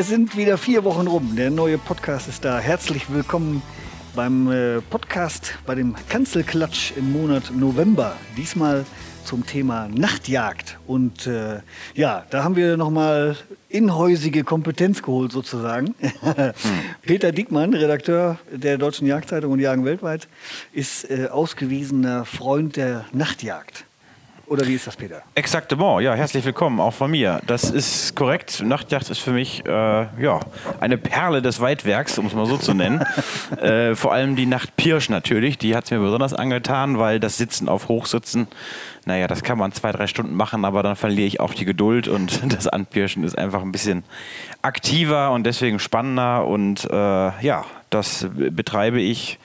Es sind wieder vier Wochen rum. Der neue Podcast ist da. Herzlich willkommen beim äh, Podcast, bei dem Kanzelklatsch im Monat November. Diesmal zum Thema Nachtjagd. Und äh, ja, da haben wir nochmal inhäusige Kompetenz geholt sozusagen. hm. Peter Diekmann, Redakteur der Deutschen Jagdzeitung und Jagen weltweit, ist äh, ausgewiesener Freund der Nachtjagd. Oder wie ist das, Peter? Exaktement, ja, herzlich willkommen auch von mir. Das ist korrekt. Nachtjagd ist für mich äh, ja, eine Perle des Weitwerks, um es mal so zu nennen. äh, vor allem die Nachtpirsch natürlich, die hat es mir besonders angetan, weil das Sitzen auf Hochsitzen, naja, das kann man zwei, drei Stunden machen, aber dann verliere ich auch die Geduld und das Anpirschen ist einfach ein bisschen aktiver und deswegen spannender und äh, ja, das betreibe ich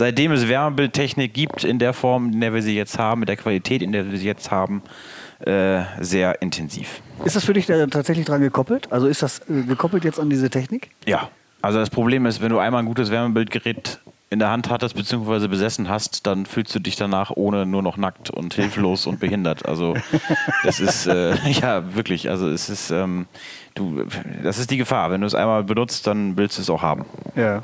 seitdem es Wärmebildtechnik gibt in der Form, in der wir sie jetzt haben, mit der Qualität, in der wir sie jetzt haben, äh, sehr intensiv. Ist das für dich da tatsächlich dran gekoppelt? Also ist das äh, gekoppelt jetzt an diese Technik? Ja. Also das Problem ist, wenn du einmal ein gutes Wärmebildgerät in der Hand hattest bzw. besessen hast, dann fühlst du dich danach ohne nur noch nackt und hilflos und behindert. Also das ist äh, ja wirklich, also es ist ähm, du, das ist die Gefahr. Wenn du es einmal benutzt, dann willst du es auch haben. Ja.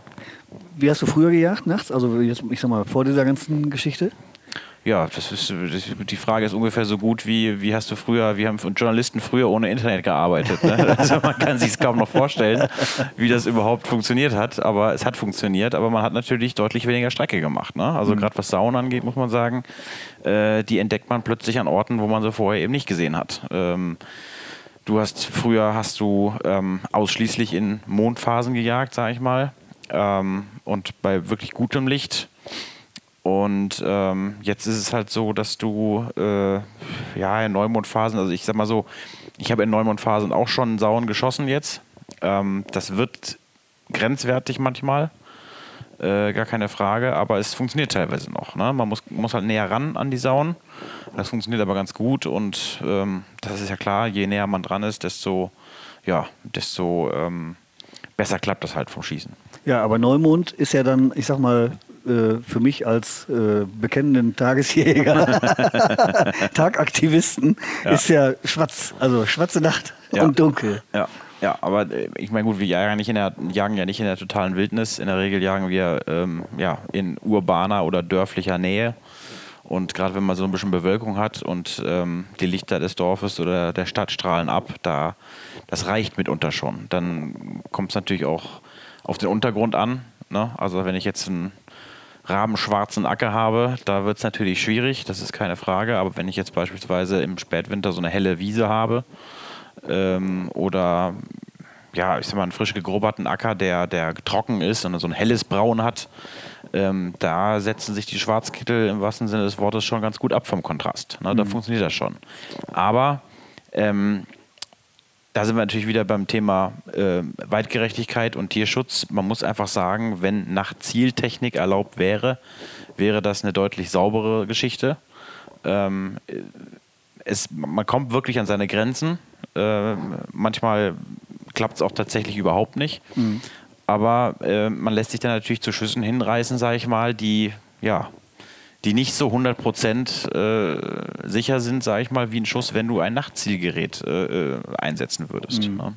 Wie hast du früher gejagt nachts? Also jetzt, ich sag mal, vor dieser ganzen Geschichte? Ja, das ist, die Frage ist ungefähr so gut wie, wie hast du früher, wie haben Journalisten früher ohne Internet gearbeitet. Ne? Also man kann sich es kaum noch vorstellen, wie das überhaupt funktioniert hat, aber es hat funktioniert, aber man hat natürlich deutlich weniger Strecke gemacht. Ne? Also mhm. gerade was Saunen angeht, muss man sagen, äh, die entdeckt man plötzlich an Orten, wo man sie vorher eben nicht gesehen hat. Ähm, du hast früher hast du ähm, ausschließlich in Mondphasen gejagt, sag ich mal ähm, und bei wirklich gutem Licht. Und ähm, jetzt ist es halt so, dass du äh, ja in Neumondphasen, also ich sag mal so, ich habe in Neumondphasen auch schon Sauen geschossen jetzt. Ähm, das wird grenzwertig manchmal, äh, gar keine Frage, aber es funktioniert teilweise noch. Ne? Man muss, muss halt näher ran an die Sauen. Das funktioniert aber ganz gut und ähm, das ist ja klar, je näher man dran ist, desto, ja, desto ähm, besser klappt das halt vom Schießen. Ja, aber Neumond ist ja dann, ich sag mal, äh, für mich als äh, bekennenden Tagesjäger, Tagaktivisten, ja. ist ja schwarz, also schwarze Nacht ja. und dunkel. Ja. Ja, aber äh, ich meine, gut, wir jagen, nicht in der, jagen ja nicht in der totalen Wildnis. In der Regel jagen wir ähm, ja, in urbaner oder dörflicher Nähe. Und gerade wenn man so ein bisschen Bewölkung hat und ähm, die Lichter des Dorfes oder der Stadt strahlen ab, da, das reicht mitunter schon. Dann kommt es natürlich auch auf den Untergrund an. Ne? Also wenn ich jetzt einen rabenschwarzen Acker habe, da wird es natürlich schwierig, das ist keine Frage. Aber wenn ich jetzt beispielsweise im Spätwinter so eine helle Wiese habe ähm, oder ja, ich sag mal, einen frisch gegrubberten Acker, der, der trocken ist und so ein helles Braun hat, ähm, da setzen sich die Schwarzkittel im wahrsten Sinne des Wortes schon ganz gut ab vom Kontrast. Ne? Da mhm. funktioniert das schon. Aber ähm, da sind wir natürlich wieder beim Thema äh, Weitgerechtigkeit und Tierschutz. Man muss einfach sagen, wenn nach Zieltechnik erlaubt wäre, wäre das eine deutlich saubere Geschichte. Ähm, es, man kommt wirklich an seine Grenzen. Äh, manchmal klappt es auch tatsächlich überhaupt nicht. Mhm. Aber äh, man lässt sich dann natürlich zu Schüssen hinreißen, sage ich mal, die ja die nicht so 100% äh, sicher sind, sage ich mal, wie ein Schuss, wenn du ein Nachtzielgerät äh, äh, einsetzen würdest. Mhm. Ne?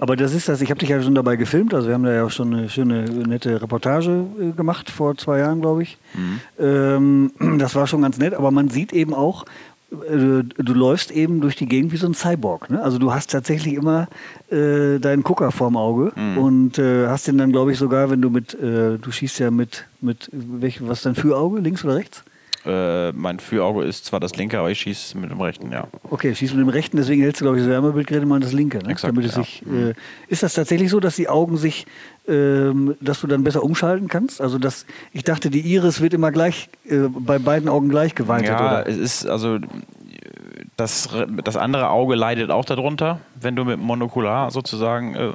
Aber das ist das, ich habe dich ja schon dabei gefilmt, also wir haben da ja auch schon eine schöne, nette Reportage äh, gemacht vor zwei Jahren, glaube ich. Mhm. Ähm, das war schon ganz nett, aber man sieht eben auch, äh, du läufst eben durch die Gegend wie so ein Cyborg. Ne? Also du hast tatsächlich immer äh, deinen Gucker vorm Auge mhm. und äh, hast den dann, glaube ich, sogar, wenn du mit, äh, du schießt ja mit, mit welch, was ist dein Führauge, links oder rechts? Äh, mein Führauge ist zwar das linke, aber ich schieße mit dem rechten, ja. Okay, schießt mit dem rechten, deswegen hältst du, glaube ich, das Wärmebildgerät mal das linke. Ne? Exakt, Damit es ja. sich, äh, ist das tatsächlich so, dass die Augen sich, ähm, dass du dann besser umschalten kannst? Also das, ich dachte, die Iris wird immer gleich, äh, bei beiden Augen gleich geweitet, ja, oder? es ist, also das, das andere Auge leidet auch darunter, wenn du mit Monokular sozusagen äh,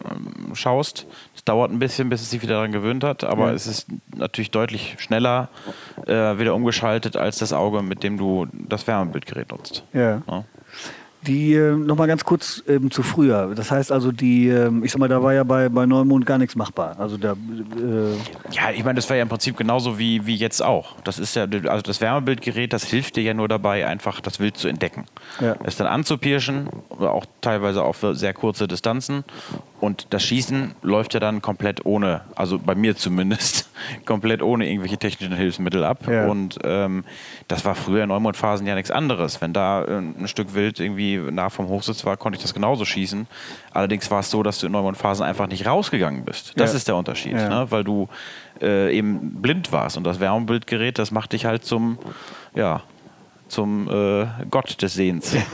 schaust. Es dauert ein bisschen, bis es sich wieder daran gewöhnt hat, aber ja. es ist natürlich deutlich schneller äh, wieder umgeschaltet als das Auge, mit dem du das Wärmebildgerät nutzt. Ja. ja. Die äh, nochmal ganz kurz ähm, zu früher. Das heißt also, die, ähm, ich sag mal, da war ja bei, bei Neumond gar nichts machbar. Also da, äh ja, ich meine, das war ja im Prinzip genauso wie, wie jetzt auch. Das ist ja, also das Wärmebildgerät, das hilft dir ja nur dabei, einfach das Wild zu entdecken. Ja. Es dann anzupirschen, auch teilweise auf sehr kurze Distanzen und das Schießen läuft ja dann komplett ohne, also bei mir zumindest, komplett ohne irgendwelche technischen Hilfsmittel ab. Ja. Und ähm, das war früher in Neumondphasen ja nichts anderes. Wenn da äh, ein Stück Wild irgendwie nah vom Hochsitz war, konnte ich das genauso schießen. Allerdings war es so, dass du in Neumondphasen einfach nicht rausgegangen bist. Das Ja. ist der Unterschied, Ja. ne? weil du äh, eben blind warst. Und das Wärmebildgerät, das macht dich halt zum, ja, zum äh, Gott des Sehens.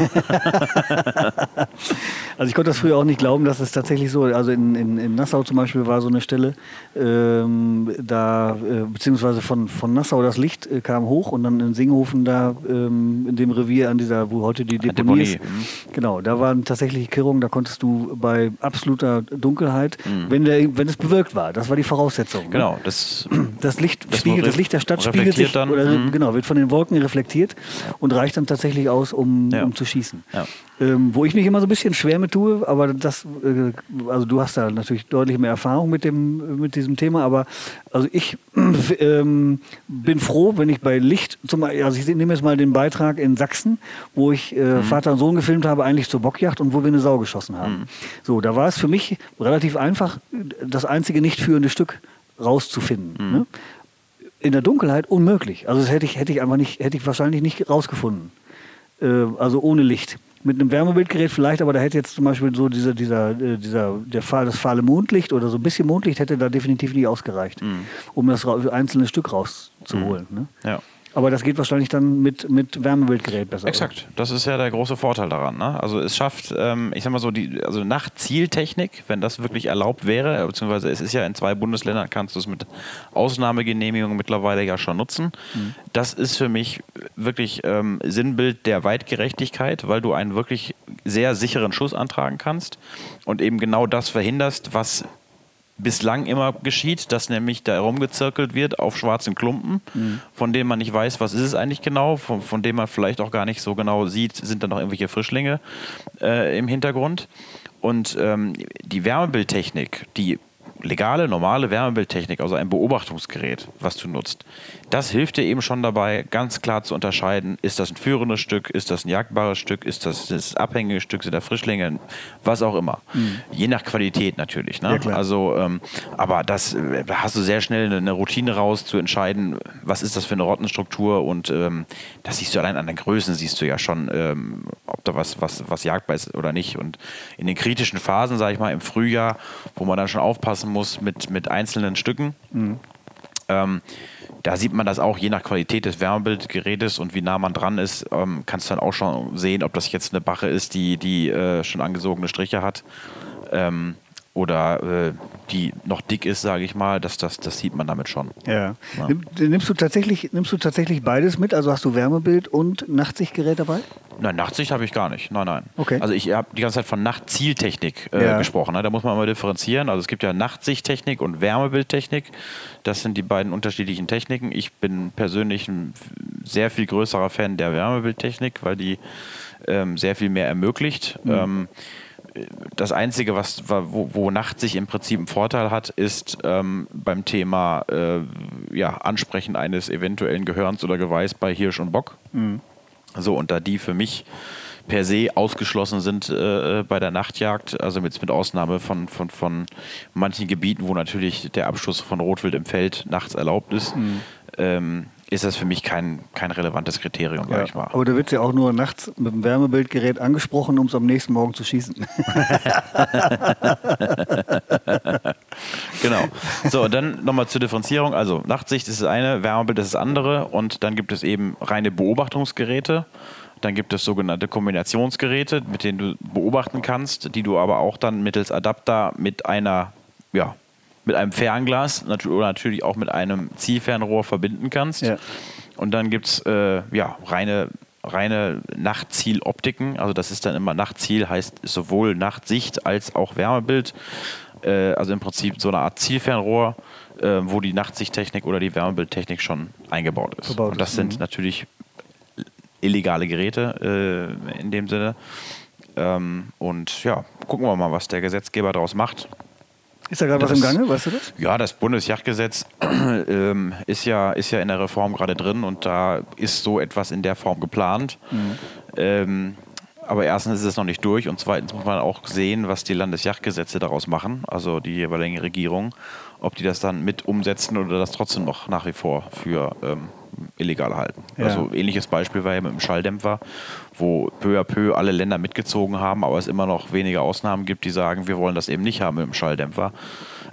Also ich konnte das früher auch nicht glauben, dass es tatsächlich so, also in, in, in Nassau zum Beispiel war so eine Stelle, ähm, da, äh, beziehungsweise von, von Nassau das Licht äh, kam hoch und dann in Singhofen da ähm, in dem Revier an dieser, wo heute die Deponie, Deponie, ist, mhm. genau, da waren tatsächlich Kirrungen, da konntest du bei absoluter Dunkelheit, wenn, der, wenn es bewölkt war, das war die Voraussetzung. ne? Mhm. genau, das Das Licht, Das spiegelt, das Licht der Stadt spiegelt sich dann, oder mhm. genau, wird von den Wolken reflektiert und reicht dann tatsächlich aus, um, Ja. um zu schießen. Ja. Ähm, wo ich mich immer so ein bisschen schwer mit tue, aber das, äh, also du hast da natürlich deutlich mehr Erfahrung mit dem, mit diesem Thema, aber also ich ähm, bin froh, wenn ich bei Licht, zum, also ich nehme jetzt mal den Beitrag in Sachsen, wo ich äh, Vater und Sohn gefilmt habe, eigentlich zur Bockjacht und wo wir eine Sau geschossen haben. So, da war es für mich relativ einfach, das einzige nicht führende Stück rauszufinden. Ne? In der Dunkelheit unmöglich. Also das hätte ich, hätte ich einfach nicht, hätte ich wahrscheinlich nicht rausgefunden. Äh, also ohne Licht. Mit einem Wärmebildgerät vielleicht, aber da hätte jetzt zum Beispiel so dieser, dieser, äh, dieser, der Fahl, das fahle Mondlicht oder so ein bisschen Mondlicht hätte da definitiv nicht ausgereicht, um das einzelne Stück rauszuholen. Ne? ja. Aber das geht wahrscheinlich dann mit, mit Wärmebildgerät besser. Exakt, das ist ja der große Vorteil daran. Ne? Also es schafft, ähm, ich sag mal so, die also Nachtzieltechnik, wenn das wirklich erlaubt wäre, beziehungsweise es ist ja in zwei Bundesländern, kannst du es mit Ausnahmegenehmigung mittlerweile ja schon nutzen. Das ist für mich wirklich ähm, Sinnbild der Weitgerechtigkeit, weil du einen wirklich sehr sicheren Schuss antragen kannst und eben genau das verhinderst, was bislang immer geschieht, dass nämlich da rumgezirkelt wird auf schwarzen Klumpen, von denen man nicht weiß, was ist es eigentlich genau, von, von dem man vielleicht auch gar nicht so genau sieht, sind da noch irgendwelche Frischlinge äh, im Hintergrund. Und ähm, die Wärmebildtechnik, die legale, normale Wärmebildtechnik, also ein Beobachtungsgerät, was du nutzt, das hilft dir eben schon dabei, ganz klar zu unterscheiden, ist das ein führendes Stück, ist das ein jagdbares Stück, ist das das abhängige Stück, sind da Frischlinge, was auch immer. Je nach Qualität natürlich. Ne? Ja. Also, ähm, aber das äh, da hast du sehr schnell eine, eine Routine raus, zu entscheiden, was ist das für eine Rottenstruktur und ähm, das siehst du allein an den Größen, siehst du ja schon, ähm, ob da was, was, was jagdbar ist oder nicht. Und in den kritischen Phasen, sage ich mal, im Frühjahr, wo man dann schon aufpassen muss mit, mit einzelnen Stücken, ähm, da sieht man das auch je nach Qualität des Wärmebildgerätes und wie nah man dran ist, ähm, kannst du dann auch schon sehen, ob das jetzt eine Bache ist, die, die äh, schon angesogene Striche hat. Ähm, oder äh, die noch dick ist, sage ich mal. Das, das, das sieht man damit schon. Ja. Ja. Nimm- Nimmst du, tatsächlich, nimmst du tatsächlich beides mit? Also hast du Wärmebild und Nachtsichtgerät dabei? Nein, Nachtsicht habe ich gar nicht. Nein, nein. Okay. Also ich habe die ganze Zeit von Nachtzieltechnik äh, Ja. gesprochen. Ne? Da muss man mal differenzieren. Also es gibt ja Nachtsichttechnik und Wärmebildtechnik. Das sind die beiden unterschiedlichen Techniken. Ich bin persönlich ein sehr viel größerer Fan der Wärmebildtechnik, weil die ähm, sehr viel mehr ermöglicht. Ähm, das Einzige, was, wo, wo Nachtsicht im Prinzip einen Vorteil hat, ist ähm, beim Thema äh, ja, Ansprechen eines eventuellen Gehörns oder Geweihs bei Hirsch und Bock. So, und da die für mich per se ausgeschlossen sind äh, bei der Nachtjagd, also mit, mit Ausnahme von, von, von manchen Gebieten, wo natürlich der Abschuss von Rotwild im Feld nachts erlaubt ist, ähm, ist das für mich kein, kein relevantes Kriterium, sag ich mal. Aber da wird ja auch nur nachts mit dem Wärmebildgerät angesprochen, um es am nächsten Morgen zu schießen. Genau. So, und dann nochmal zur Differenzierung. Also Nachtsicht ist das eine, Wärmebild ist das andere und dann gibt es eben reine Beobachtungsgeräte. Dann gibt es sogenannte Kombinationsgeräte, mit denen du beobachten kannst, die du aber auch dann mittels Adapter mit einer, ja, mit einem Fernglas oder natürlich auch mit einem Zielfernrohr verbinden kannst. Ja. Und dann gibt es äh, ja, reine, reine Nachtzieloptiken. Also das ist dann immer Nachtziel, heißt sowohl Nachtsicht als auch Wärmebild. Äh, also im Prinzip so eine Art Zielfernrohr, äh, wo die Nachtsichttechnik oder die Wärmebildtechnik schon eingebaut ist. Verbaut Und das ist, sind mhm. natürlich illegale Geräte äh, in dem Sinne. Ähm, und ja, gucken wir mal, was der Gesetzgeber daraus macht. Ist da gerade was im Gange, weißt du das? Ja, das Bundesjagdgesetz ähm, ist, ja, ist ja in der Reform gerade drin und da ist so etwas in der Form geplant. Ähm, Aber erstens ist es noch nicht durch und zweitens muss man auch sehen, was die Landesjachtgesetze daraus machen, also die jeweiligen Regierungen, ob die das dann mit umsetzen oder das trotzdem noch nach wie vor für ähm, illegal halten. Ja. Also ähnliches Beispiel war ja mit dem Schalldämpfer, wo peu à peu alle Länder mitgezogen haben, aber es immer noch wenige Ausnahmen gibt, die sagen, wir wollen das eben nicht haben mit dem Schalldämpfer.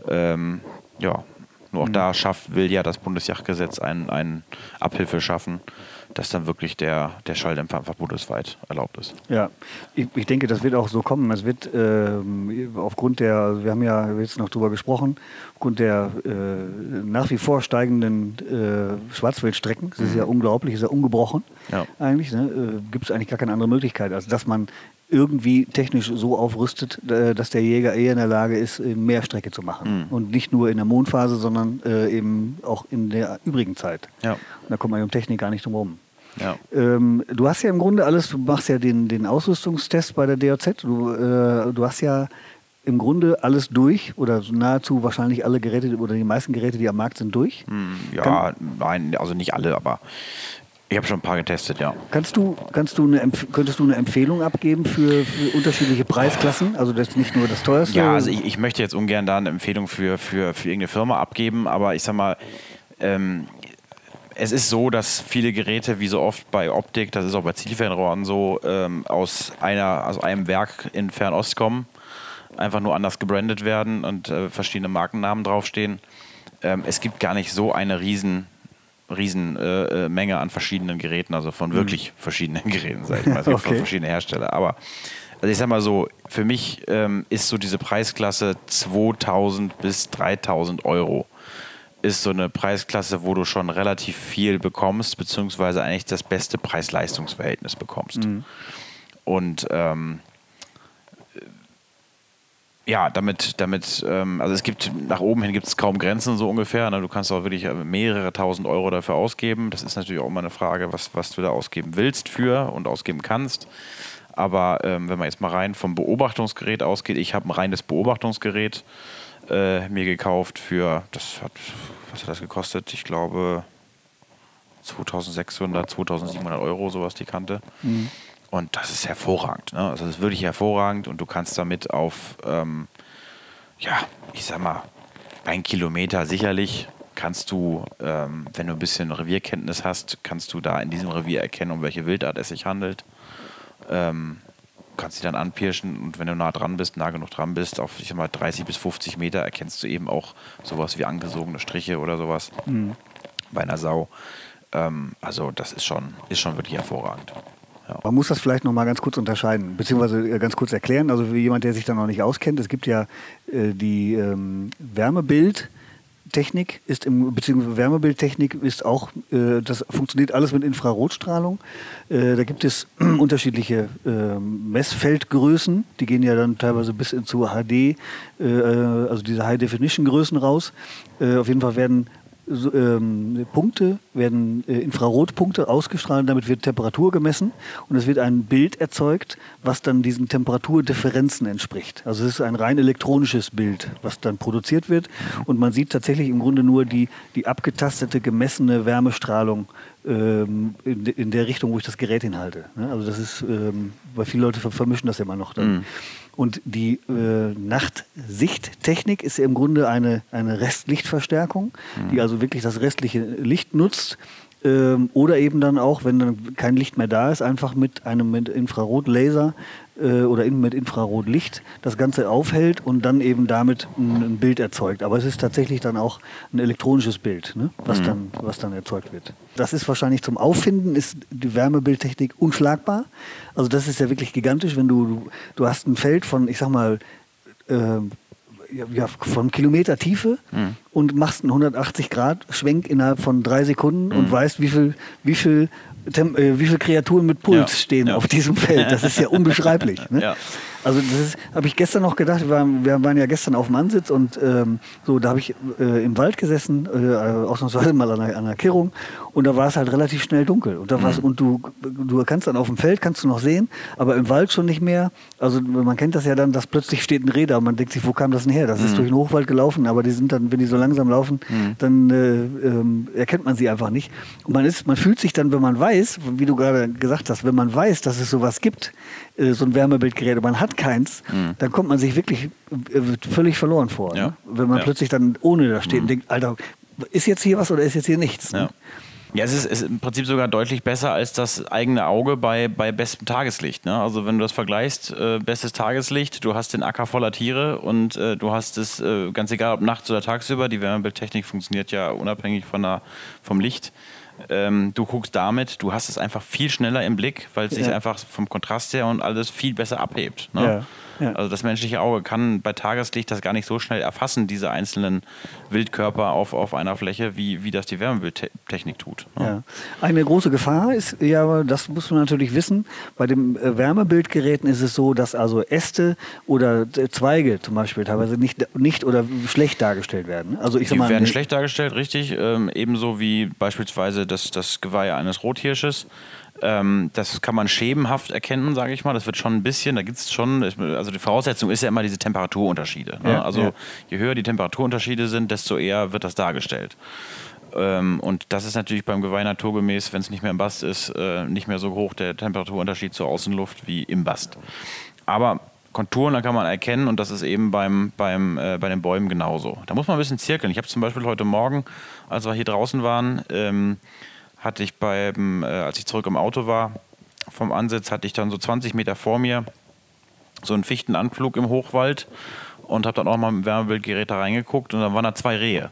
Ähm, ja, nur auch mhm. da schafft, will ja das Bundesjachtgesetz einen, einen Abhilfe schaffen, dass dann wirklich der, der Schalldämpfer einfach bundesweit erlaubt ist. Ja, ich, ich denke, das wird auch so kommen. Es wird äh, aufgrund der, wir haben ja jetzt noch drüber gesprochen, aufgrund der äh, nach wie vor steigenden äh, Schwarzwildstrecken, das ist ja mhm. unglaublich, ist ja ungebrochen ja. eigentlich, ne? Äh, gibt es eigentlich gar keine andere Möglichkeit, als dass man irgendwie technisch so aufrüstet, äh, dass der Jäger eher in der Lage ist, mehr Strecke zu machen. Mhm. Und nicht nur in der Mondphase, sondern äh, eben auch in der übrigen Zeit. Ja. Da kommt man um Technik gar nicht drum herum. Ja. Ähm, du hast ja im Grunde alles, du machst ja den, den Ausrüstungstest bei der DOZ. Du, äh, du hast ja im Grunde alles durch oder nahezu wahrscheinlich alle Geräte oder die meisten Geräte, die am Markt sind, durch? Hm, ja, Kann, nein, also nicht alle, aber ich habe schon ein paar getestet, ja. Kannst du, kannst du eine, könntest du eine Empfehlung abgeben für, für unterschiedliche Preisklassen? Also das ist nicht nur das teuerste? Ja, also ich, ich, möchte jetzt ungern da eine Empfehlung für, für, für irgendeine Firma abgeben, aber ich sag mal, ähm, es ist so, dass viele Geräte, wie so oft bei Optik, das ist auch bei Zielfernrohren so, ähm, aus, einer, aus einem Werk in Fernost kommen, einfach nur anders gebrandet werden und äh, verschiedene Markennamen draufstehen. Ähm, es gibt gar nicht so eine riesen riesen äh, äh, Menge an verschiedenen Geräten, also von wirklich mhm. verschiedenen Geräten, sag ich mal, also okay. von verschiedenen Herstellern. Aber also ich sag mal so, für mich ähm, ist so diese Preisklasse 2000 bis 3000 Euro ist so eine Preisklasse, wo du schon relativ viel bekommst, beziehungsweise eigentlich das beste Preis-Leistungs-Verhältnis bekommst. Mhm. Und ähm, ja, damit, damit, ähm, also es gibt, nach oben hin gibt es kaum Grenzen so ungefähr. Ne? Du kannst auch wirklich mehrere tausend Euro dafür ausgeben. Das ist natürlich auch immer eine Frage, was, was du da ausgeben willst für und ausgeben kannst. Aber ähm, wenn man jetzt mal rein vom Beobachtungsgerät ausgeht, ich habe ein reines Beobachtungsgerät äh, mir gekauft für, das hat, was hat das gekostet? Ich glaube 2600, 2700 Euro, sowas die Kante. Mhm. Und das ist hervorragend. Ne? Also das ist wirklich hervorragend und du kannst damit auf, ähm, ja, ich sag mal, ein Kilometer sicherlich kannst du, ähm, wenn du ein bisschen Revierkenntnis hast, kannst du da in diesem Revier erkennen, um welche Wildart es sich handelt. Ähm, kannst sie dann anpirschen und wenn du nah dran bist, nah genug dran bist, auf ich sag mal 30 bis 50 Meter erkennst du eben auch sowas wie angesogene Striche oder sowas mhm. bei einer Sau. Ähm, also das ist schon, ist schon wirklich hervorragend. Ja. Man muss das vielleicht noch mal ganz kurz unterscheiden, beziehungsweise äh, ganz kurz erklären. Also für jemand, der sich da noch nicht auskennt, es gibt ja äh, die ähm, Wärmebild. Technik ist im beziehungsweise Wärmebildtechnik ist auch, äh, das funktioniert alles mit Infrarotstrahlung. Äh, da gibt es unterschiedliche äh, Messfeldgrößen, die gehen ja dann teilweise bis zu HD, äh, also diese High Definition Größen raus. auf jeden Fall werden so, ähm, Punkte, werden äh, Infrarotpunkte ausgestrahlt, damit wird Temperatur gemessen und es wird ein Bild erzeugt, was dann diesen Temperaturdifferenzen entspricht. Also es ist ein rein elektronisches Bild, was dann produziert wird und man sieht tatsächlich im Grunde nur die, die abgetastete, gemessene Wärmestrahlung ähm, in, in, der Richtung, wo ich das Gerät hinhalte. Ne? Also das ist, ähm, weil viele Leute vermischen das ja immer noch dann. Mhm. Und die äh, Nachtsichttechnik ist im Grunde eine, eine Restlichtverstärkung, mhm. die also wirklich das restliche Licht nutzt. Ähm, oder eben dann auch, wenn dann kein Licht mehr da ist, einfach mit einem mit Infrarotlaser äh, oder in, mit Infrarotlicht das Ganze aufhält und dann eben damit ein, ein, Bild erzeugt. Aber es ist tatsächlich dann auch ein elektronisches Bild, ne? was, mhm. dann, was dann erzeugt wird. Das ist wahrscheinlich zum Auffinden, ist die Wärmebildtechnik unschlagbar. Also das ist ja wirklich gigantisch, wenn du, du, du hast ein Feld von, ich sag mal, äh, ja, von Kilometer Tiefe mhm. und machst einen 180 Grad Schwenk innerhalb von drei Sekunden mhm. und weißt, wie viel, wie viel Tem äh, wie viele Kreaturen mit Puls ja. stehen ja. auf diesem Feld. Das ist ja unbeschreiblich. Ne? Ja. Also das habe ich gestern noch gedacht. Wir waren, wir waren, ja gestern auf dem Ansitz und ähm, so, da habe ich äh, im Wald gesessen, äh, ausnahmsweise mal an einer, an einer Kirrung und da war es halt relativ schnell dunkel. Und, da Mhm. und du, du kannst dann auf dem Feld, kannst du noch sehen, aber im Wald schon nicht mehr. Also man kennt das ja dann, dass plötzlich steht ein Reh da und man denkt sich, wo kam das denn her? Das Mhm. ist durch den Hochwald gelaufen, aber die sind dann, wenn die so langsam laufen, dann äh, ähm, erkennt man sie einfach nicht. Und man, ist, man fühlt sich dann, wenn man weiß, wie du gerade gesagt hast, wenn man weiß, dass es sowas gibt, äh, so ein Wärmebildgerät, man hat keins, dann kommt man sich wirklich äh, völlig verloren vor. Mhm. Ja. Ne? Wenn man Ja. plötzlich dann ohne da steht und denkt, Alter, ist jetzt hier was oder ist jetzt hier nichts? Ja. Ne? Ja, es ist, ist im Prinzip sogar deutlich besser als das eigene Auge bei, bei bestem Tageslicht. Ne? Also wenn du das vergleichst, äh, bestes Tageslicht, du hast den Acker voller Tiere und äh, du hast es, äh, ganz egal ob nachts oder tagsüber, die Wärmebildtechnik funktioniert ja unabhängig von der, vom Licht. Ähm, du guckst damit, du hast es einfach viel schneller im Blick, weil es sich Ja. einfach vom Kontrast her und alles viel besser abhebt. Ne? Ja, ja. Also das menschliche Auge kann bei Tageslicht das gar nicht so schnell erfassen, diese einzelnen Wildkörper auf, auf einer Fläche, wie, wie das die Wärmebildtechnik tut. ne? Ja. Eine große Gefahr ist, ja, das muss man natürlich wissen, bei den äh, Wärmebildgeräten ist es so, dass also Äste oder äh, Zweige zum Beispiel teilweise nicht, nicht oder schlecht dargestellt werden. Also ich sag Die mal, werden schlecht dargestellt, richtig. Ähm, ebenso wie beispielsweise das, das Geweih eines Rothirsches. Ähm, das kann man schemenhaft erkennen, sage ich mal. Das wird schon ein bisschen, da gibt es schon, also die Voraussetzung ist ja immer diese Temperaturunterschiede. Ne? Ja, also ja. je höher die Temperaturunterschiede sind, desto eher wird das dargestellt. Ähm, und das ist natürlich beim Geweih naturgemäß, wenn es nicht mehr im Bast ist, äh, nicht mehr so hoch der Temperaturunterschied zur Außenluft wie im Bast. Aber Konturen, da kann man erkennen und das ist eben beim, beim, äh, bei den Bäumen genauso. Da muss man ein bisschen zirkeln. Ich habe zum Beispiel heute Morgen, als wir hier draußen waren, ähm, hatte ich beim, äh, als ich zurück im Auto war, vom Ansitz hatte ich dann so 20 Meter vor mir so einen Fichtenanflug im Hochwald und habe dann auch mal mit dem Wärmebildgerät da reingeguckt und dann waren da zwei Rehe.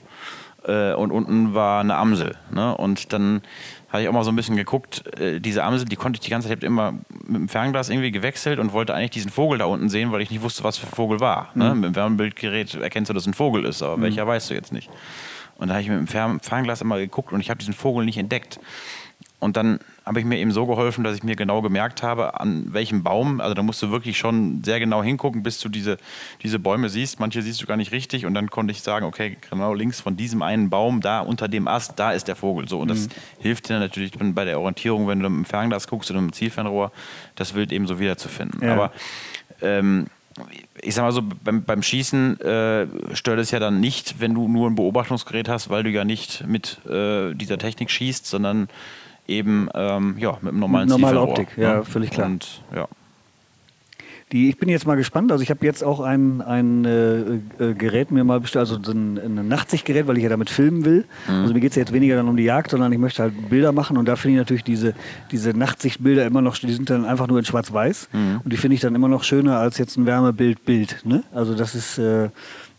Äh, und unten war eine Amsel. Ne? Und dann habe ich auch mal so ein bisschen geguckt, äh, diese Amsel, die konnte ich die ganze Zeit, ich habe immer mit dem Fernglas irgendwie gewechselt und wollte eigentlich diesen Vogel da unten sehen, weil ich nicht wusste, was für ein Vogel war. Ne? Mit dem Wärmebildgerät erkennst du, dass es ein Vogel ist, aber welcher weißt du jetzt nicht. Und da habe ich mit dem Fern Fernglas immer geguckt und ich habe diesen Vogel nicht entdeckt. Und dann habe ich mir eben so geholfen, dass ich mir genau gemerkt habe, an welchem Baum, also da musst du wirklich schon sehr genau hingucken, bis du diese, diese Bäume siehst. Manche siehst du gar nicht richtig und dann konnte ich sagen, okay, genau links von diesem einen Baum, da unter dem Ast, da ist der Vogel. So, und das hilft dir natürlich bei der Orientierung, wenn du mit dem Fernglas guckst oder mit dem Zielfernrohr, das Wild eben so wiederzufinden. Ja. Aber ähm, ich sag mal so, beim, beim Schießen äh, stört es ja dann nicht, wenn du nur ein Beobachtungsgerät hast, weil du ja nicht mit äh, dieser Technik schießt, sondern eben ähm, ja, mit einem normalen Normale Optik, ja, völlig klar. Und, ja. Die, ich bin jetzt mal gespannt. Also ich habe jetzt auch ein, ein äh, äh, Gerät mir mal bestellt, also so ein, ein Nachtsichtgerät, weil ich ja damit filmen will. Also mir geht es ja jetzt weniger dann um die Jagd, sondern ich möchte halt Bilder machen und da finde ich natürlich diese, diese Nachtsichtbilder immer noch, die sind dann einfach nur in Schwarz-Weiß und die finde ich dann immer noch schöner als jetzt ein Wärmebild-Bild. Ne? Also das ist äh,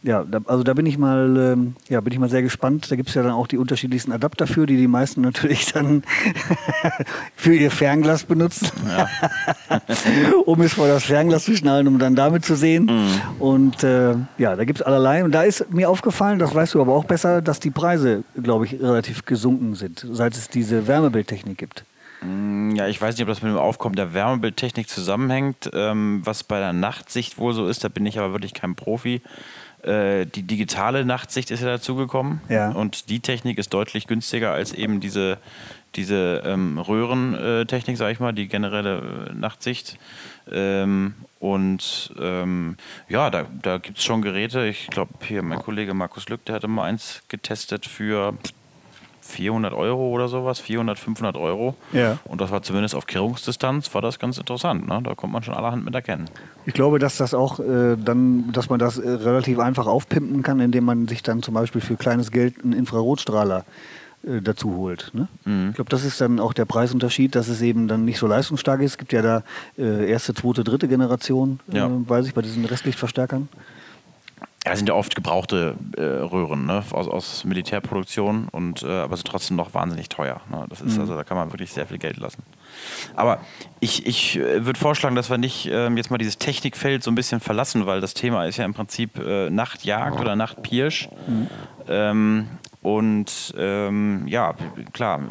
ja, da, also da bin ich mal, ähm, ja, bin ich mal sehr gespannt. Da gibt es ja dann auch die unterschiedlichsten Adapter für, die die meisten natürlich dann für ihr Fernglas benutzen, um es vor das Fernglas zu schnallen, um dann damit zu sehen. Und äh, ja, da gibt es allerlei. Und da ist mir aufgefallen, das weißt du aber auch besser, dass die Preise, glaube ich, relativ gesunken sind, seit es diese Wärmebildtechnik gibt. Mm, Ja, ich weiß nicht, ob das mit dem Aufkommen der Wärmebildtechnik zusammenhängt. Ähm, was bei der Nachtsicht wohl so ist, da bin ich aber wirklich kein Profi. Äh, die digitale Nachtsicht ist ja dazugekommen. Ja. Und die Technik ist deutlich günstiger als eben diese, diese ähm, Röhrentechnik, sag ich mal, die generelle äh, Nachtsicht. Ähm, und ähm, ja, da, da gibt es schon Geräte. Ich glaube, hier mein Kollege Markus Lück, der hatte mal eins getestet für 400 Euro oder sowas, 400, 500 Euro. Ja. Und das war zumindest auf Kehrungsdistanz, war das ganz interessant. Ne? Da kommt man schon allerhand mit erkennen. Ich glaube, dass das auch äh, dann, dass man das äh, relativ einfach aufpimpen kann, indem man sich dann zum Beispiel für kleines Geld einen Infrarotstrahler äh, dazu holt. Ne? Ich glaube, das ist dann auch der Preisunterschied, dass es eben dann nicht so leistungsstark ist. Es gibt ja da äh, erste, zweite, dritte Generation, äh, Ja. weiß ich, bei diesen Restlichtverstärkern. Ja, sind ja oft gebrauchte äh, Röhren ne? aus, aus Militärproduktion, und, äh, aber sind trotzdem noch wahnsinnig teuer. Ne? Das ist, also, da kann man wirklich sehr viel Geld lassen. Aber ich, ich äh, würde vorschlagen, dass wir nicht ähm, jetzt mal dieses Technikfeld so ein bisschen verlassen, weil das Thema ist ja im Prinzip äh, Nachtjagd oder Nachtpirsch. Ähm, und ähm, ja, klar,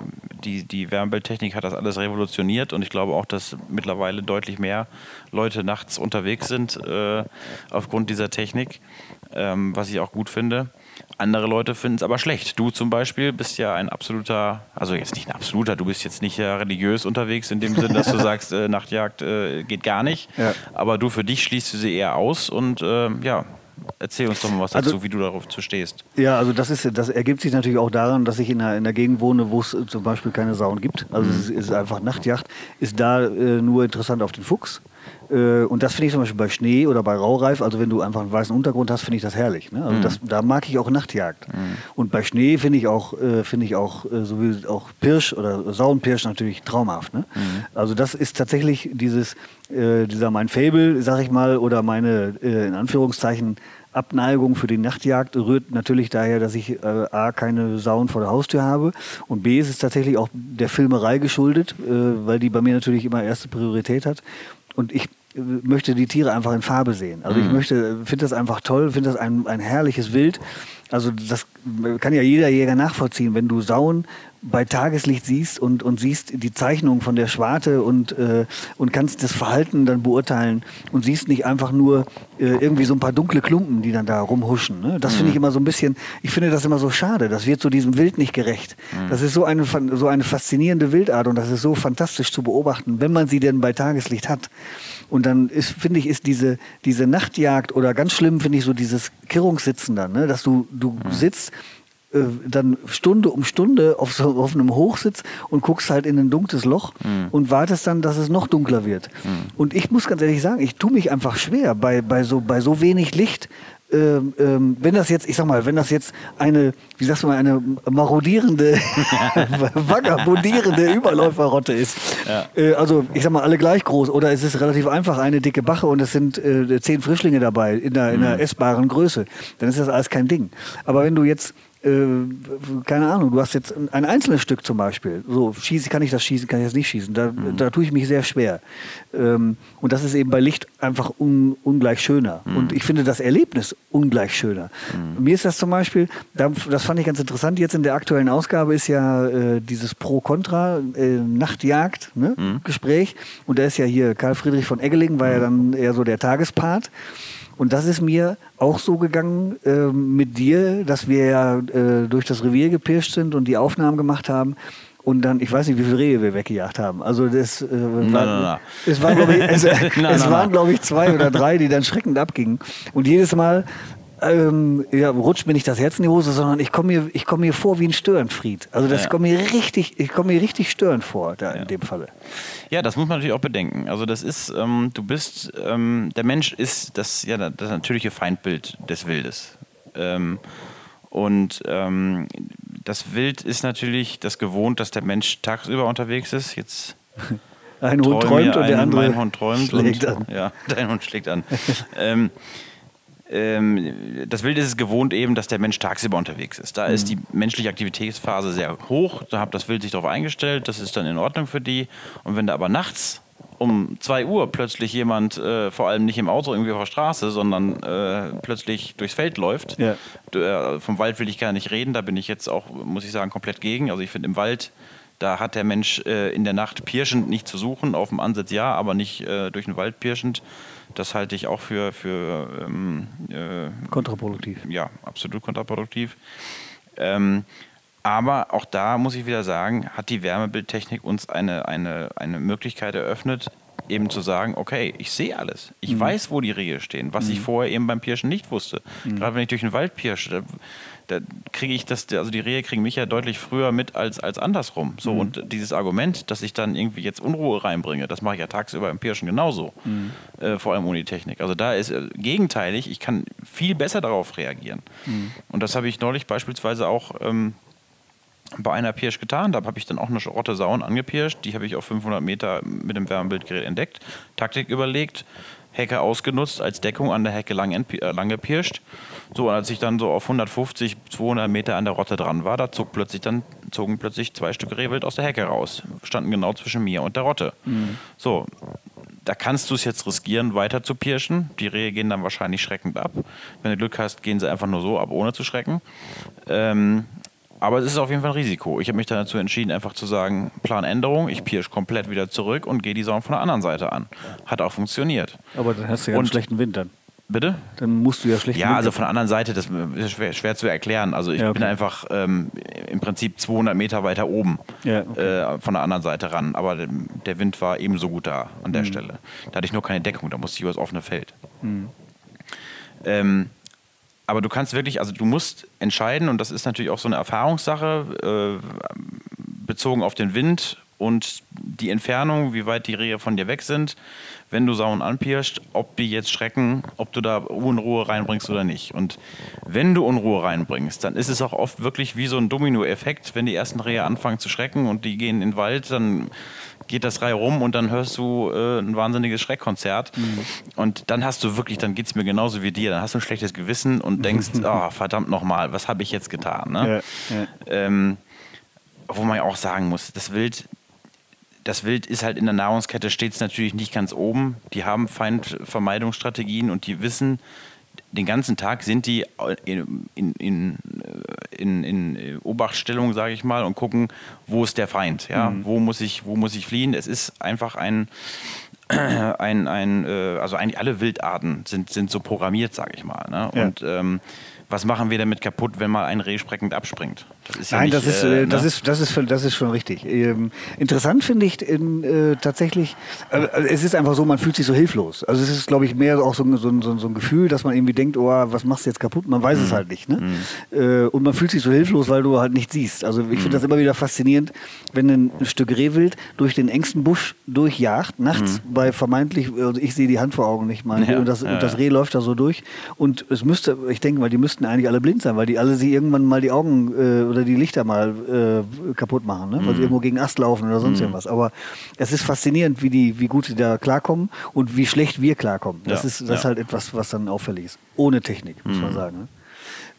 die, die Wärmebildtechnik hat das alles revolutioniert und ich glaube auch, dass mittlerweile deutlich mehr Leute nachts unterwegs sind äh, aufgrund dieser Technik, ähm, was ich auch gut finde. Andere Leute finden es aber schlecht. Du zum Beispiel bist ja ein absoluter, also jetzt nicht ein absoluter, du bist jetzt nicht ja religiös unterwegs in dem Sinn, dass du sagst, äh, Nachtjagd äh, geht gar nicht. Ja. Aber du für dich schließt du sie eher aus und äh, ja, Erzähl uns doch mal was dazu, also, wie du darauf zu stehst. Ja, also das, ist, das ergibt sich natürlich auch daran, dass ich in einer, in einer Gegend wohne, wo es zum Beispiel keine Sauen gibt. Also mhm. es ist einfach Nachtjacht, ist da äh, nur interessant auf den Fuchs. Äh, und das finde ich zum Beispiel bei Schnee oder bei Raureif, also wenn du einfach einen weißen Untergrund hast, finde ich das herrlich. Ne? Also mhm. das, da mag ich auch Nachtjagd. Mhm. Und bei Schnee finde ich auch, äh, finde ich auch, äh, so wie auch Pirsch oder Sauenpirsch natürlich traumhaft. Ne? Mhm. Also das ist tatsächlich dieses, äh, dieser mein Fable, sag ich mal, oder meine in Anführungszeichen Abneigung für die Nachtjagd rührt natürlich daher, dass ich äh, A, keine Sauen vor der Haustür habe und B, ist es tatsächlich auch der Filmerei geschuldet, äh, weil die bei mir natürlich immer erste Priorität hat. Und ich möchte die Tiere einfach in Farbe sehen. Also ich mhm. möchte, finde das einfach toll, finde das ein, ein herrliches Wild. Also das kann ja jeder Jäger nachvollziehen, wenn du Sauen bei Tageslicht siehst und, und siehst die Zeichnung von der Schwarte und, äh, und kannst das Verhalten dann beurteilen und siehst nicht einfach nur äh, irgendwie so ein paar dunkle Klumpen, die dann da rumhuschen. Ne? Das mhm. finde ich immer so ein bisschen, ich finde das immer so schade. Das wird so diesem Wild nicht gerecht. Mhm. Das ist so eine, so eine faszinierende Wildart und das ist so fantastisch zu beobachten, wenn man sie denn bei Tageslicht hat. Und dann ist, finde ich, ist diese, diese Nachtjagd oder ganz schlimm finde ich so dieses Kirrungssitzen dann, ne? dass du, du mhm. sitzt äh, dann Stunde um Stunde auf, so, auf einem Hochsitz und guckst halt in ein dunkles Loch mhm. und wartest dann, dass es noch dunkler wird. Mhm. Und ich muss ganz ehrlich sagen, ich tue mich einfach schwer bei, bei, so, bei so wenig Licht. Ähm, ähm, wenn das jetzt, ich sag mal, wenn das jetzt eine, wie sagst du mal, eine marodierende, vagabundierende Überläuferrotte ist, ja. äh, also ich sag mal, alle gleich groß, oder es ist relativ einfach eine dicke Bache und es sind äh, zehn Frischlinge dabei in einer, in einer mhm. essbaren Größe, dann ist das alles kein Ding. Aber wenn du jetzt keine Ahnung, du hast jetzt ein einzelnes Stück zum Beispiel. So, schießen kann ich das schießen, kann ich das nicht schießen. Da, mhm. da tue ich mich sehr schwer. Ähm, und das ist eben bei Licht einfach un, ungleich schöner. Mhm. Und ich finde das Erlebnis ungleich schöner. Mhm. Mir ist das zum Beispiel, das fand ich ganz interessant, jetzt in der aktuellen Ausgabe ist ja äh, dieses Pro-Contra äh, Nachtjagd ne, mhm. Gespräch. Und da ist ja hier Karl Friedrich von Eggeling, war ja dann eher so der Tagespart. Und das ist mir auch so gegangen äh, mit dir, dass wir ja äh, durch das Revier gepirscht sind und die Aufnahmen gemacht haben. Und dann, ich weiß nicht, wie viele Rehe wir weggejagt haben. Also das äh, war, na, na, es waren, glaube ich, es, es waren, glaube ich, zwei oder drei, die dann schreckend abgingen. Und jedes Mal ähm, ja, rutscht mir nicht das Herz in die Hose, sondern ich komme mir, komm mir vor wie ein Störenfried. Also das ja. kommt mir richtig, ich komme mir richtig störend vor, da ja. in dem Falle. Ja, das muss man natürlich auch bedenken. Also das ist, ähm, du bist, ähm, der Mensch ist das, ja, das natürliche Feindbild des Wildes. Ähm, und ähm, das Wild ist natürlich das gewohnt, dass der Mensch tagsüber unterwegs ist. Jetzt ein Hund träumt und der andere mein Hund träumt schlägt und, an. Ja, dein Hund schlägt an. ähm, das Wild ist es gewohnt eben, dass der Mensch tagsüber unterwegs ist. Da mhm. ist die menschliche Aktivitätsphase sehr hoch. Da hat das Wild sich darauf eingestellt. Das ist dann in Ordnung für die. Und wenn da aber nachts um 2 Uhr plötzlich jemand, äh, vor allem nicht im Auto irgendwie auf der Straße, sondern äh, plötzlich durchs Feld läuft. Ja. Äh, vom Wald will ich gar nicht reden, da bin ich jetzt auch, muss ich sagen, komplett gegen. Also ich finde im Wald, da hat der Mensch äh, in der Nacht pirschend nicht zu suchen, auf dem Ansatz ja, aber nicht äh, durch den Wald pirschend. Das halte ich auch für, für ähm, äh, kontraproduktiv. Ja, absolut kontraproduktiv. Ähm, aber auch da muss ich wieder sagen, hat die Wärmebildtechnik uns eine, eine, eine Möglichkeit eröffnet, eben zu sagen, okay, ich sehe alles. Ich mhm. weiß, wo die Rehe stehen, was mhm. ich vorher eben beim Pirschen nicht wusste. Mhm. Gerade wenn ich durch den Wald pirsche, da kriege ich das, also die Rehe kriegen mich ja deutlich früher mit als, als andersrum. So, mhm. und dieses Argument, dass ich dann irgendwie jetzt Unruhe reinbringe, das mache ich ja tagsüber im Pirschen genauso. Mhm. Äh, vor allem ohne die Technik. Also da ist äh, gegenteilig, ich kann viel besser darauf reagieren. Mhm. Und das habe ich neulich beispielsweise auch ähm, bei einer Pirsch getan. Da habe ich dann auch eine Rotte Sauen angepirscht. Die habe ich auf 500 Meter mit dem Wärmebildgerät entdeckt, Taktik überlegt, Hecke ausgenutzt, als Deckung an der Hecke lang, äh, lang gepirscht. So, und als ich dann so auf 150, 200 Meter an der Rotte dran war, da zog plötzlich dann, zogen plötzlich zwei Stück Rehwild aus der Hecke raus. Standen genau zwischen mir und der Rotte. Mhm. So, da kannst du es jetzt riskieren, weiter zu pirschen. Die Rehe gehen dann wahrscheinlich schreckend ab. Wenn du Glück hast, gehen sie einfach nur so ab, ohne zu schrecken. Ähm, aber es ist auf jeden Fall ein Risiko. Ich habe mich dann dazu entschieden, einfach zu sagen, Planänderung, ich pirsch komplett wieder zurück und gehe die Saison von der anderen Seite an. Hat auch funktioniert. Aber dann hast du ja einen schlechten Wind dann. Bitte? Dann musst du ja schlecht. Ja, also von der anderen Seite, das ist schwer, schwer zu erklären. Also ich Ja, okay. bin einfach ähm, im Prinzip 200 Meter weiter oben Ja, okay. äh, von der anderen Seite ran. Aber der- Wind war ebenso gut da an Mhm. der Stelle. Da hatte ich nur keine Deckung, da musste ich übers offene Feld. Ähm, aber du kannst wirklich, also du musst entscheiden, und das ist natürlich auch so eine Erfahrungssache, äh, bezogen auf den Wind und die Entfernung, wie weit die Rehe von dir weg sind, wenn du Sauen anpirscht, ob die jetzt schrecken, ob du da Unruhe reinbringst oder nicht. Und wenn du Unruhe reinbringst, dann ist es auch oft wirklich wie so ein Dominoeffekt, wenn die ersten Rehe anfangen zu schrecken und die gehen in den Wald, dann geht das Reihe rum und dann hörst du äh, ein wahnsinniges Schreckkonzert. Und dann hast du wirklich, dann geht es mir genauso wie dir, dann hast du ein schlechtes Gewissen und denkst, oh, verdammt nochmal, was habe ich jetzt getan? Ne? Ja, ja. Ähm, wo man ja auch sagen muss, das Wild, das Wild ist halt in der Nahrungskette stets natürlich nicht ganz oben. Die haben Feindvermeidungsstrategien und die wissen, den ganzen Tag sind die in, in, in, in, Obachtstellung, sage ich mal, und gucken, wo ist der Feind, ja, wo muss ich, wo muss ich fliehen. Es ist einfach ein, ein, ein äh, also eigentlich alle Wildarten sind, sind so programmiert, sage ich mal. Ne? Ja. Und ähm, was machen wir damit kaputt, wenn mal ein Reh sprechend abspringt? Das ist ja Nein, nicht, das ist, äh, äh, das, ne? ist, das, ist, schon- das ist schon richtig. Ähm, interessant finde ich in, äh, tatsächlich, äh, es ist einfach so, man fühlt sich so hilflos. Also es ist, glaube ich, mehr auch so, ein- so, so, so ein Gefühl, dass man irgendwie denkt, oh, was machst du jetzt kaputt? Man weiß Mhm. es halt nicht. Ne? Äh, und man fühlt sich so hilflos, weil du halt nichts siehst. Also ich Mhm. finde das immer wieder faszinierend, wenn ein Stück Rehwild durch den engsten Busch durchjagt, nachts bei vermeintlich, also ich sehe die Hand vor Augen nicht mal, Mhm. Ja, und, das, ja, und das. Reh läuft da so durch. Und es müsste, ich denke mal, die müssten eigentlich alle blind sein, weil die alle sie irgendwann mal die Augen äh, oder die Lichter mal äh, kaputt machen, ne? weil Mhm. sie irgendwo gegen Ast laufen oder sonst irgendwas. Aber es ist faszinierend, wie, die, wie gut sie da klarkommen und wie schlecht wir klarkommen. Das Ja, ist, das ist ja. Mhm. halt etwas, was dann auffällig ist. Ohne Technik, muss man sagen. Ne?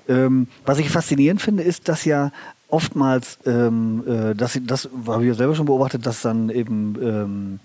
Ähm, was ich faszinierend finde, ist, dass ja oftmals, ähm, äh, das, das habe ich ja selber schon beobachtet, dass dann eben ähm,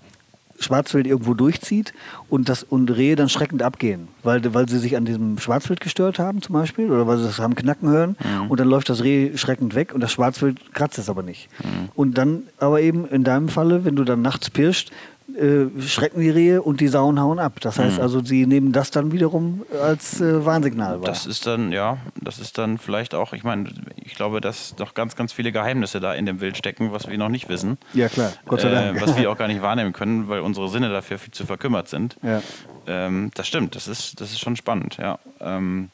Schwarzwild irgendwo durchzieht und das und Rehe dann schreckend abgehen, weil, weil sie sich an diesem Schwarzwild gestört haben zum Beispiel oder weil sie das haben knacken hören und dann läuft das Reh schreckend weg und das Schwarzwild kratzt es aber nicht. Und dann aber eben in deinem Falle, wenn du dann nachts pirschst, äh, schrecken die Rehe und die Sauen hauen ab. Das heißt also, sie nehmen das dann wiederum als äh, Warnsignal wahr. Das ist dann, ja, das ist dann vielleicht auch, ich meine, ich glaube, dass noch ganz, ganz viele Geheimnisse da in dem Wild stecken, was wir noch nicht wissen. Ja, klar. Gott sei Dank. Äh, was wir auch gar nicht wahrnehmen können, weil unsere Sinne dafür viel zu verkümmert sind. Ja. Ähm, das stimmt, das ist, das ist schon spannend, ja. Ähm,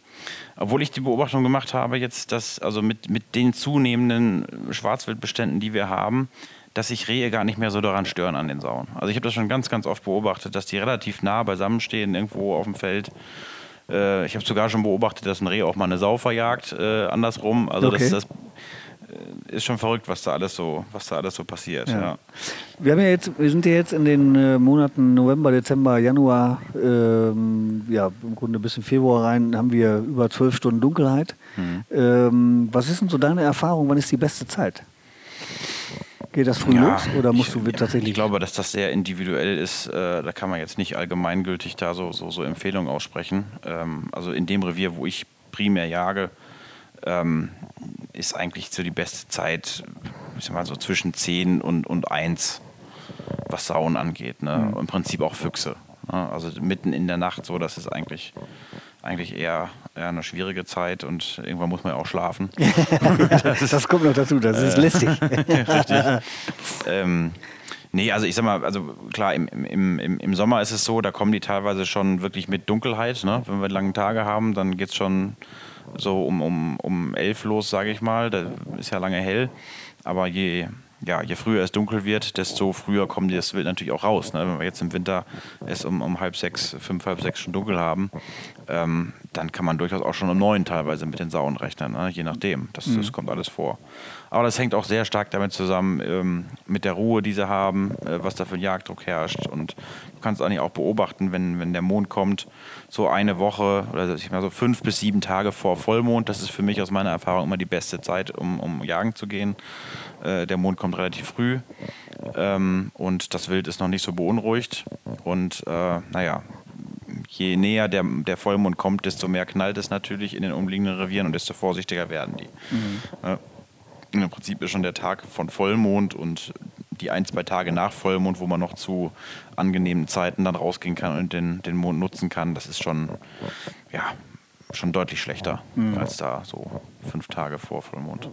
obwohl ich die Beobachtung gemacht habe, jetzt, dass also mit, mit den zunehmenden Schwarzwildbeständen, die wir haben, dass sich Rehe gar nicht mehr so daran stören an den Sauen. Also ich habe das schon ganz, ganz oft beobachtet, dass die relativ nah beisammen stehen, irgendwo auf dem Feld. Äh, ich habe sogar schon beobachtet, dass ein Reh auch mal eine Sau verjagt, äh, andersrum. Also Okay. das, das äh, ist schon verrückt, was da alles so, was da alles so passiert. Ja. Ja. Wir, haben ja jetzt, wir sind ja jetzt in den äh, Monaten November, Dezember, Januar, ähm, ja, im Grunde bis in Februar rein, haben wir über zwölf Stunden Dunkelheit. Mhm. Ähm, was ist denn so deine Erfahrung? Wann ist die beste Zeit? Geht das früh Ja, los oder musst ich, du tatsächlich. Ich glaube, dass das sehr individuell ist. Äh, da kann man jetzt nicht allgemeingültig da so, so, so Empfehlungen aussprechen. Ähm, also in dem Revier, wo ich primär jage, ähm, ist eigentlich so die beste Zeit, ich sag mal so zwischen 10 und, und 1, was Sauen angeht. Ne? Im Prinzip auch Füchse. Ne? Also mitten in der Nacht so, das ist eigentlich, eigentlich eher, eher eine schwierige Zeit und irgendwann muss man ja auch schlafen. das kommt noch dazu, das Äh. ist lästig. ähm, nee, also ich sag mal, also klar, im, im, im, im Sommer ist es so, da kommen die teilweise schon wirklich mit Dunkelheit. Ne? Wenn wir lange Tage haben, dann geht es schon so um, um, um elf los, sage ich mal. Da ist ja lange hell. Aber je, ja, je früher es dunkel wird, desto früher kommt das Wild natürlich auch raus. Ne? Wenn wir jetzt im Winter es um, um halb sechs, fünf, halb sechs schon dunkel haben, ähm, dann kann man durchaus auch schon um neun teilweise mit den Sauen rechnen, ne? je nachdem. Das, das kommt alles vor. Aber das hängt auch sehr stark damit zusammen, ähm, mit der Ruhe, die sie haben, äh, was da für ein Jagddruck herrscht. Und du kannst eigentlich auch beobachten, wenn, wenn der Mond kommt, so eine Woche oder ich mal so fünf bis sieben Tage vor Vollmond. Das ist für mich aus meiner Erfahrung immer die beste Zeit, um, um jagen zu gehen. Äh, der Mond kommt relativ früh ähm, und das Wild ist noch nicht so beunruhigt. Und äh, naja, je näher der, der Vollmond kommt, desto mehr knallt es natürlich in den umliegenden Revieren und desto vorsichtiger werden die. Ja. Im Prinzip ist schon der Tag von Vollmond und die ein, zwei Tage nach Vollmond, wo man noch zu angenehmen Zeiten dann rausgehen kann und den, den Mond nutzen kann, das ist schon, ja, schon deutlich schlechter mhm. als da so fünf Tage vor Vollmond.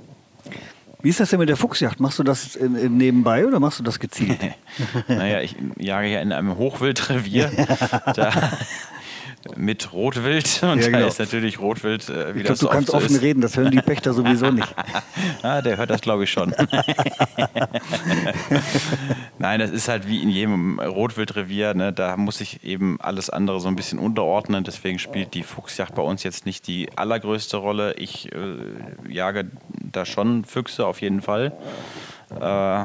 Wie ist das denn mit der Fuchsjagd? Machst du das im, im nebenbei oder machst du das gezielt? naja, ich jage ja in einem Hochwildrevier. da, mit Rotwild und ja, genau. da ist natürlich Rotwild äh, wie ich glaub, Du kannst offen ist. reden, das hören die Pächter sowieso nicht. ah, der hört das glaube ich schon. Nein, das ist halt wie in jedem Rotwildrevier, ne? da muss sich eben alles andere so ein bisschen unterordnen, deswegen spielt die Fuchsjagd bei uns jetzt nicht die allergrößte Rolle. Ich äh, jage da schon Füchse auf jeden Fall. Äh,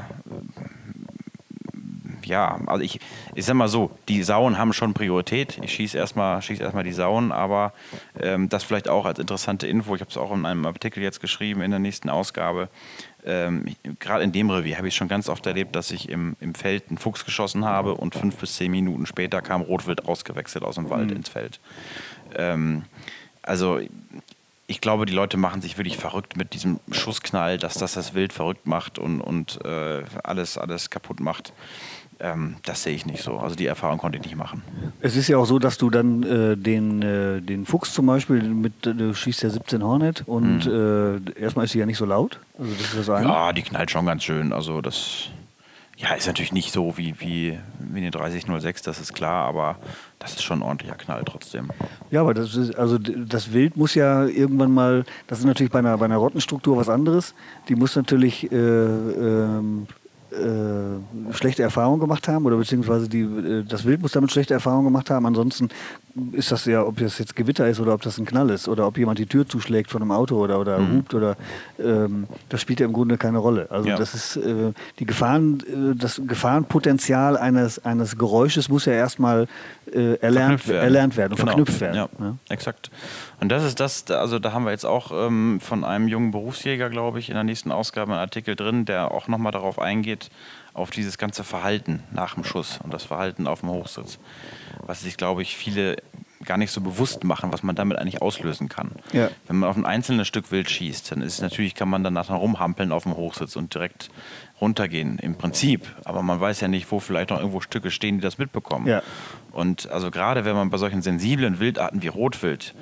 ja, also ich, ich sag mal so, die Sauen haben schon Priorität. Ich schieße erstmal schieß erstmal die Sauen, aber ähm, das vielleicht auch als interessante Info. Ich habe es auch in einem Artikel jetzt geschrieben in der nächsten Ausgabe. Ähm, Gerade in dem Revier habe ich schon ganz oft erlebt, dass ich im, im Feld einen Fuchs geschossen habe und fünf bis zehn Minuten später kam Rotwild ausgewechselt aus dem Wald mhm. ins Feld. Ähm, also ich glaube, die Leute machen sich wirklich verrückt mit diesem Schussknall, dass das das Wild verrückt macht und, und äh, alles, alles kaputt macht. Ähm, das sehe ich nicht so. Also die Erfahrung konnte ich nicht machen. Es ist ja auch so, dass du dann äh, den, äh, den Fuchs zum Beispiel, mit, äh, du schießt ja 17 Hornet und mhm. Erstmal ist sie ja nicht so laut. Also das ist das Ja, die knallt schon ganz schön. Also das ja, ist natürlich nicht so wie, wie, wie eine 3006, das ist klar, aber das ist schon ein ordentlicher Knall trotzdem. Ja, aber das ist, also das Wild muss ja irgendwann mal, das ist natürlich bei einer, bei einer Rottenstruktur was anderes. Die muss natürlich äh, ähm, äh, schlechte Erfahrungen gemacht haben oder beziehungsweise die, äh, das Wild muss damit schlechte Erfahrungen gemacht haben. Ansonsten ist das ja, ob das jetzt Gewitter ist oder ob das ein Knall ist oder ob jemand die Tür zuschlägt von einem Auto oder, oder mhm. hupt oder ähm, das spielt ja im Grunde keine Rolle. Also ja. das ist äh, die Gefahren, äh, das Gefahrenpotenzial eines, eines Geräusches muss ja erstmal äh, erlernt, werden. erlernt werden und genau. verknüpft werden. Ja, ja, exakt. Und das ist das, also da haben wir jetzt auch ähm, von einem jungen Berufsjäger, glaube ich, in der nächsten Ausgabe einen Artikel drin, der auch nochmal darauf eingeht, auf dieses ganze Verhalten nach dem Schuss und das Verhalten auf dem Hochsitz. Was sich, glaube ich, viele gar nicht so bewusst machen, was man damit eigentlich auslösen kann. Ja. Wenn man auf ein einzelnes Stück Wild schießt, dann ist natürlich, kann man danach rumhampeln auf dem Hochsitz und direkt runtergehen, im Prinzip. Aber man weiß ja nicht, wo vielleicht noch irgendwo Stücke stehen, die das mitbekommen. Ja. Und also gerade wenn man bei solchen sensiblen Wildarten wie Rotwild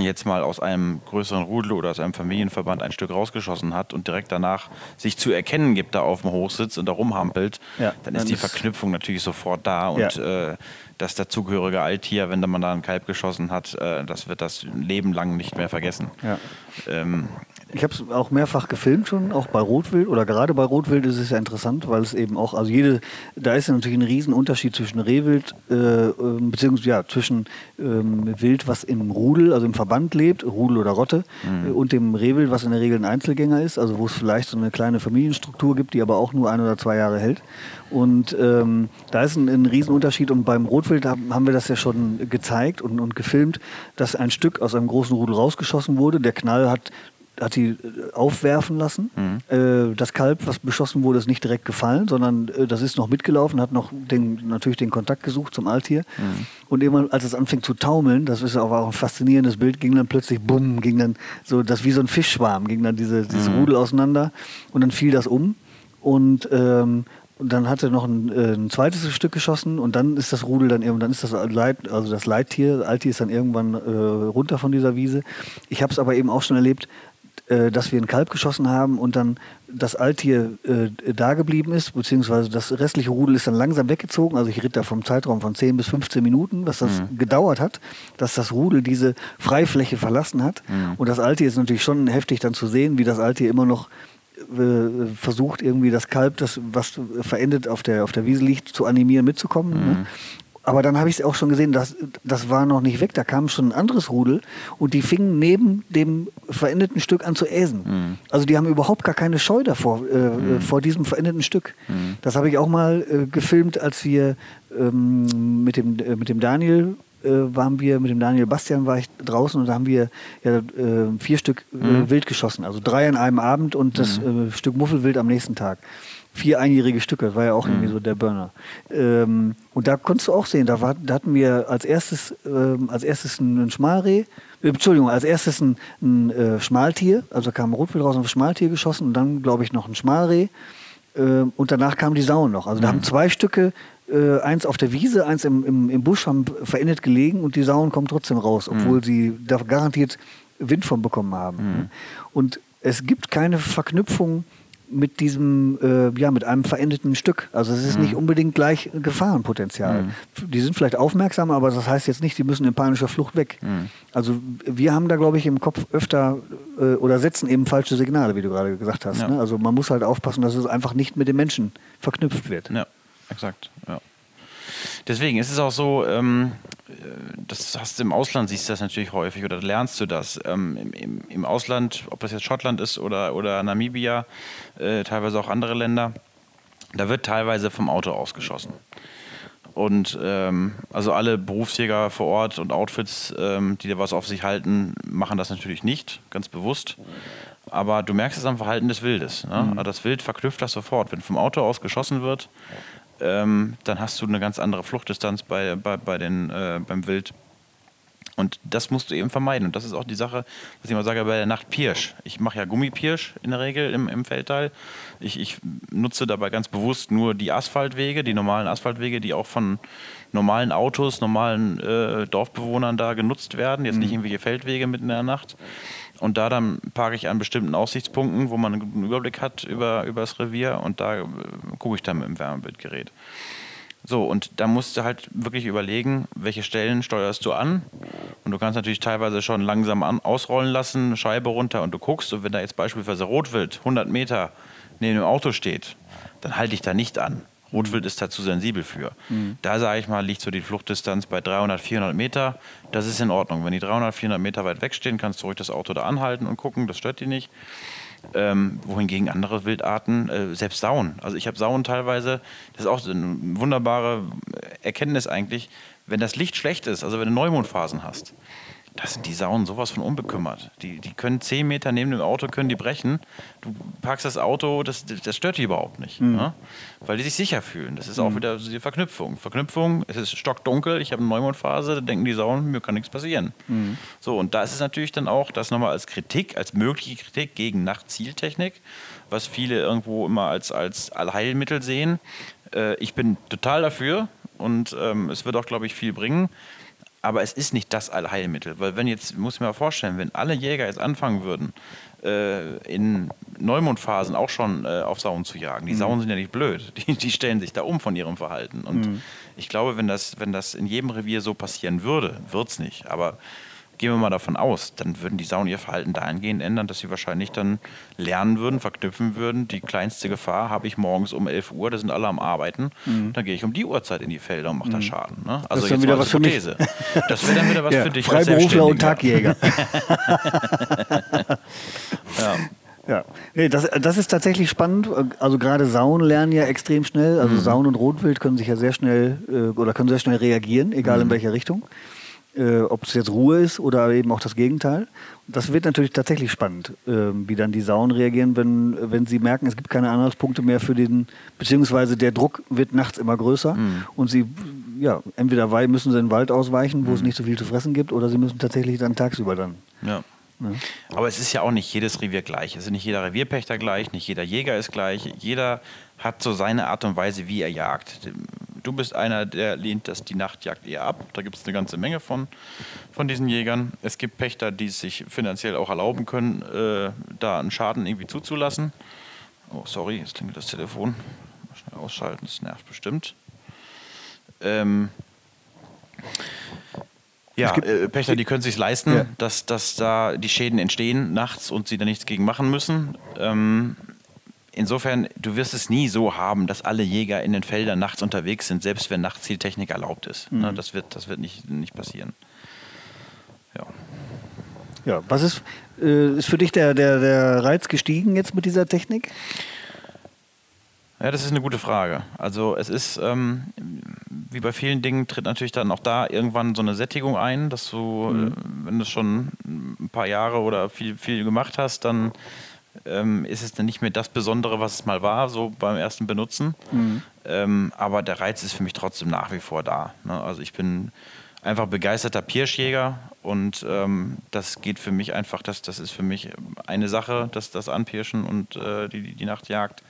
jetzt mal aus einem größeren Rudel oder aus einem Familienverband ein Stück rausgeschossen hat und direkt danach sich zu erkennen gibt, da auf dem Hochsitz und da rumhampelt, ja, dann, ist die Verknüpfung natürlich sofort da und ja. äh, das dazugehörige Alttier, wenn man da ein Kalb geschossen hat, äh, das wird das Leben lang nicht mehr vergessen. Ja. Ähm, ich habe es auch mehrfach gefilmt schon, auch bei Rotwild oder gerade bei Rotwild ist es ja interessant, weil es eben auch, also jede, da ist ja natürlich ein Riesenunterschied zwischen Rehwild, äh, ähm, beziehungsweise ja, zwischen ähm, Wild, was im Rudel, also im Verband lebt, Rudel oder Rotte, mhm. äh, und dem Rehwild, was in der Regel ein Einzelgänger ist, also wo es vielleicht so eine kleine Familienstruktur gibt, die aber auch nur ein oder zwei Jahre hält. Und ähm, da ist ein, ein Riesenunterschied und beim Rotwild haben, haben wir das ja schon gezeigt und, und gefilmt, dass ein Stück aus einem großen Rudel rausgeschossen wurde. Der Knall hat hat die äh, aufwerfen lassen. Mhm. Äh, das Kalb, was beschossen wurde, ist nicht direkt gefallen, sondern äh, das ist noch mitgelaufen, hat noch den, natürlich den Kontakt gesucht zum Altier. Mhm. Und immer, als es anfing zu taumeln, das ist aber auch ein faszinierendes Bild, ging dann plötzlich, bumm, ging dann so, das wie so ein Fischschwarm, ging dann diese, dieses mhm. Rudel auseinander und dann fiel das um. Und ähm, und dann hat er noch ein, äh, ein, zweites Stück geschossen und dann ist das Rudel dann irgendwann, dann ist das Leit, also das Leittier, Alttier ist dann irgendwann äh, runter von dieser Wiese. Ich habe es aber eben auch schon erlebt, äh, dass wir ein Kalb geschossen haben und dann das Alttier äh, da geblieben ist, beziehungsweise das restliche Rudel ist dann langsam weggezogen. Also ich ritt da vom Zeitraum von 10 bis 15 Minuten, was das mhm. gedauert hat, dass das Rudel diese Freifläche verlassen hat. Mhm. Und das Alttier ist natürlich schon heftig dann zu sehen, wie das Alttier immer noch äh, versucht irgendwie das Kalb, das was verendet auf der auf der Wiese liegt, zu animieren mitzukommen. Ne? Mhm. Ne? Aber dann habe ich es auch schon gesehen, dass, das war noch nicht weg. Da kam schon ein anderes Rudel und die fingen neben dem verendeten Stück an zu äsen. Mhm. Also die haben überhaupt gar keine Scheu davor, äh, mhm. vor diesem verendeten Stück. Mhm. Das habe ich auch mal äh, gefilmt, als wir ähm, mit, dem, äh, mit dem Daniel äh, waren wir, mit dem Daniel Bastian war ich draußen und da haben wir ja, äh, vier Stück äh, mhm. Wild geschossen. Also drei an einem Abend und das mhm. Stück Muffelwild am nächsten Tag vier einjährige Stücke, das war ja auch mhm. irgendwie so der Burner. Ähm, und da konntest du auch sehen, da, war, da hatten wir als erstes, ähm, als erstes ein, ein Schmalreh, äh, Entschuldigung, als erstes ein, ein äh, Schmaltier, also kam Rotwild raus und ein Schmaltier geschossen und dann, glaube ich, noch ein Schmalreh. äh, und danach kamen die Sauen noch. Also da haben zwei Stücke, äh, eins auf der Wiese, eins im, im, im Busch, haben verendet gelegen und die Sauen kommen trotzdem raus, obwohl sie da garantiert Wind von bekommen haben. Und es gibt keine Verknüpfung mit diesem, äh, ja, mit einem verendeten Stück. Also es ist nicht unbedingt gleich Gefahrenpotenzial. Die sind vielleicht aufmerksam, aber das heißt jetzt nicht, die müssen in panischer Flucht weg. Also wir haben da, glaube ich, im Kopf öfter äh, oder setzen eben falsche Signale, wie du gerade gesagt hast. Ja. Ne? Also man muss halt aufpassen, dass es einfach nicht mit dem Menschen verknüpft wird. Ja, exakt. Ja. Deswegen ist es auch so, ähm, äh, das hast du im Ausland, siehst du das natürlich häufig oder lernst du das. Ähm, im, im, Im Ausland, ob das jetzt Schottland ist oder, oder Namibia, äh, teilweise auch andere Länder, da wird teilweise vom Auto ausgeschossen. Und ähm, also alle Berufsjäger vor Ort und Outfits, ähm, die da was auf sich halten, machen das natürlich nicht, ganz bewusst. Aber du merkst es am Verhalten des Wildes. Ne? Also Das Wild verknüpft das sofort. Wenn vom Auto aus geschossen wird, ähm, dann hast du eine ganz andere Fluchtdistanz bei, bei, bei den, äh, beim Wild. Und das musst du eben vermeiden. Und das ist auch die Sache, was ich immer sage bei der Nacht Pirsch. Ich mache ja Gummipirsch in der Regel im, im Feldteil. Ich, ich nutze dabei ganz bewusst nur die Asphaltwege, die normalen Asphaltwege, die auch von normalen Autos, normalen äh, Dorfbewohnern da genutzt werden. Jetzt nicht irgendwelche Feldwege mitten in der Nacht. Und da dann parke ich an bestimmten Aussichtspunkten, wo man einen guten Überblick hat über, über das Revier und da äh, gucke ich dann mit dem Wärmebildgerät. So, und da musst du halt wirklich überlegen, welche Stellen steuerst du an. Und du kannst natürlich teilweise schon langsam an, ausrollen lassen, Scheibe runter und du guckst. Und wenn da jetzt beispielsweise Rotwild 100 Meter neben dem Auto steht, dann halte ich da nicht an. Rotwild ist da zu sensibel für. Da sage ich mal, liegt so die Fluchtdistanz bei 300, 400 Meter. Das ist in Ordnung. Wenn die 300, 400 Meter weit wegstehen, kannst du ruhig das Auto da anhalten und gucken, das stört die nicht. Ähm, wohingegen andere Wildarten, äh, selbst Sauen. Also ich habe Sauen teilweise, das ist auch so eine wunderbare Erkenntnis eigentlich, wenn das Licht schlecht ist, also wenn du Neumondphasen hast, da sind die Sauen sowas von unbekümmert. Die, die können 10 Meter neben dem Auto, können die brechen. Du parkst das Auto, das, das stört die überhaupt nicht. Ne? Weil die sich sicher fühlen. Das ist auch wieder so die Verknüpfung. Verknüpfung, es ist stockdunkel, ich habe eine Neumondphase, da denken die Sauen, mir kann nichts passieren. So, und da ist es natürlich dann auch, das nochmal als Kritik, als mögliche Kritik gegen Nachtzieltechnik, was viele irgendwo immer als, als Allheilmittel sehen. Äh, ich bin total dafür und ähm, es wird auch, glaube ich, viel bringen. Aber es ist nicht das Allheilmittel, weil wenn jetzt, muss ich mir mal vorstellen, wenn alle Jäger jetzt anfangen würden, äh, in Neumondphasen auch schon äh, auf Sauen zu jagen. Die Sauen sind ja nicht blöd, die, die stellen sich da um von ihrem Verhalten. Und ich glaube, wenn das, wenn das in jedem Revier so passieren würde, wird es nicht. Aber gehen wir mal davon aus, dann würden die Sauen ihr Verhalten dahingehend ändern, dass sie wahrscheinlich dann lernen würden, verknüpfen würden, die kleinste Gefahr habe ich morgens um 11 Uhr, da sind alle am Arbeiten, dann gehe ich um die Uhrzeit in die Felder und mache da Schaden. Ne? Also ist dann jetzt wieder was für mich. Das wäre dann wieder was Ja, für dich. Freiberufler und. Tagjäger. Ja. Ja, nee, das, das ist tatsächlich spannend. Also gerade Sauen lernen ja extrem schnell. Also Sauen und Rotwild können sich ja sehr schnell äh, oder können sehr schnell reagieren, egal in welcher Richtung. Äh, ob es jetzt Ruhe ist oder eben auch das Gegenteil. Das wird natürlich tatsächlich spannend, äh, wie dann die Sauen reagieren, wenn, wenn sie merken, es gibt keine Anhaltspunkte mehr für den, beziehungsweise der Druck wird nachts immer größer und sie, ja, entweder müssen sie in den Wald ausweichen, wo es nicht so viel zu fressen gibt, oder sie müssen tatsächlich dann tagsüber dann. Ja. Aber es ist ja auch nicht jedes Revier gleich. Es ist nicht jeder Revierpächter gleich, nicht jeder Jäger ist gleich. Jeder hat so seine Art und Weise, wie er jagt. Du bist einer, der lehnt das die Nachtjagd eher ab. Da gibt es eine ganze Menge von, von diesen Jägern. Es gibt Pächter, die es sich finanziell auch erlauben können, äh, da einen Schaden irgendwie zuzulassen. Oh, sorry, jetzt klingelt das Telefon. Mal schnell ausschalten, das nervt bestimmt. Ähm, ja, gibt- äh, Pächter, die können sich leisten, Ja. dass, dass da die Schäden entstehen nachts und sie da nichts gegen machen müssen. Ähm, insofern, du wirst es nie so haben, dass alle Jäger in den Feldern nachts unterwegs sind, selbst wenn Nachtzieltechnik erlaubt ist. Ne, das wird, das wird nicht, nicht passieren. Ja. Ja, was ist, äh, ist für dich der, der, der Reiz gestiegen jetzt mit dieser Technik? Ja, das ist eine gute Frage. Also es ist, ähm, wie bei vielen Dingen, tritt natürlich dann auch da irgendwann so eine Sättigung ein, dass du, äh, wenn du schon ein paar Jahre oder viel, viel gemacht hast, dann ähm, ist es dann nicht mehr das Besondere, was es mal war, so beim ersten Benutzen. Ähm, aber der Reiz ist für mich trotzdem nach wie vor da. Ne? Also ich bin einfach begeisterter Pirschjäger und ähm, das geht für mich einfach, das, das ist für mich eine Sache, das, das Anpirschen und äh, die, die Nachtjagd.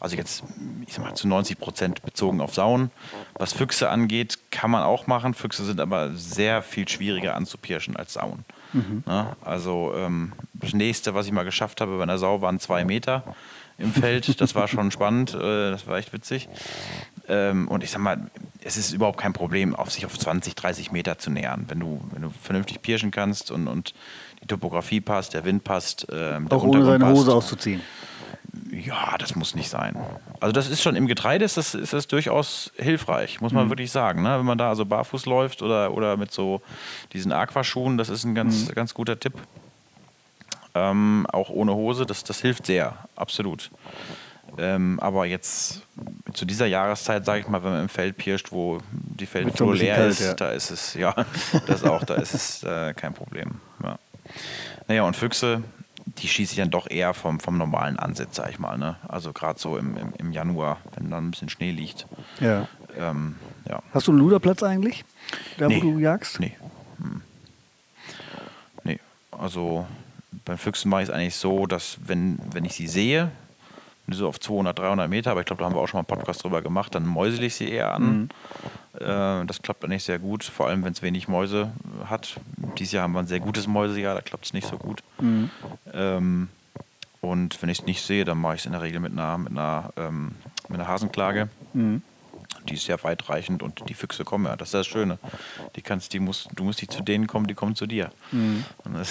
Also jetzt, ich sag mal, zu 90 Prozent bezogen auf Sauen. Was Füchse angeht, kann man auch machen. Füchse sind aber sehr viel schwieriger anzupirschen als Sauen. Mhm. Na, also ähm, das nächste, was ich mal geschafft habe bei einer Sau, waren zwei Meter im Feld. Das war schon spannend, äh, das war echt witzig. Ähm, und ich sag mal, es ist überhaupt kein Problem, auf sich auf 20, 30 Meter zu nähern. Wenn du, wenn du vernünftig pirschen kannst und, und die Topografie passt, der Wind passt. Ähm, Auch ohne seine Hose auszuziehen. Ja, das muss nicht sein. Also das ist schon im Getreide ist das, ist das durchaus hilfreich, muss man mhm. wirklich sagen. Ne? Wenn man da also barfuß läuft oder, oder mit so diesen Aquaschuhen, das ist ein ganz, mhm. ganz guter Tipp. Ähm, auch ohne Hose, das, das hilft sehr, absolut. Ähm, aber jetzt zu dieser Jahreszeit, sage ich mal, wenn man im Feld pirscht, wo die Feldflur leer kalt, ist, ja. da ist es, ja, das auch, da ist es äh, kein Problem. Ja. Naja, und Füchse, die schieße ich dann doch eher vom, vom normalen Ansitz, sag ich mal. Ne? Also gerade so im, im, im, Januar, wenn dann ein bisschen Schnee liegt. Ja. Ähm, ja. Hast du einen Luderplatz eigentlich? Da nee. wo du jagst? Nee. Hm. Nee. Also beim Füchsen mache ich es eigentlich so, dass wenn, wenn ich sie sehe, so auf 200, 300 Meter, aber ich glaube, da haben wir auch schon mal einen Podcast drüber gemacht, dann mäusel ich sie eher an. Mhm. Äh, das klappt eigentlich sehr gut, vor allem wenn es wenig Mäuse hat. Dieses Jahr haben wir ein sehr gutes Mäusejahr, da klappt es nicht so gut. Mhm. Ähm, und wenn ich es nicht sehe, dann mache ich es in der Regel mit einer, mit einer, ähm, mit einer Hasenklage. Mhm die ist sehr weitreichend und die Füchse kommen ja. Das ist das Schöne. Die kannst, die musst, du musst nicht zu denen kommen, die kommen zu dir. Mhm.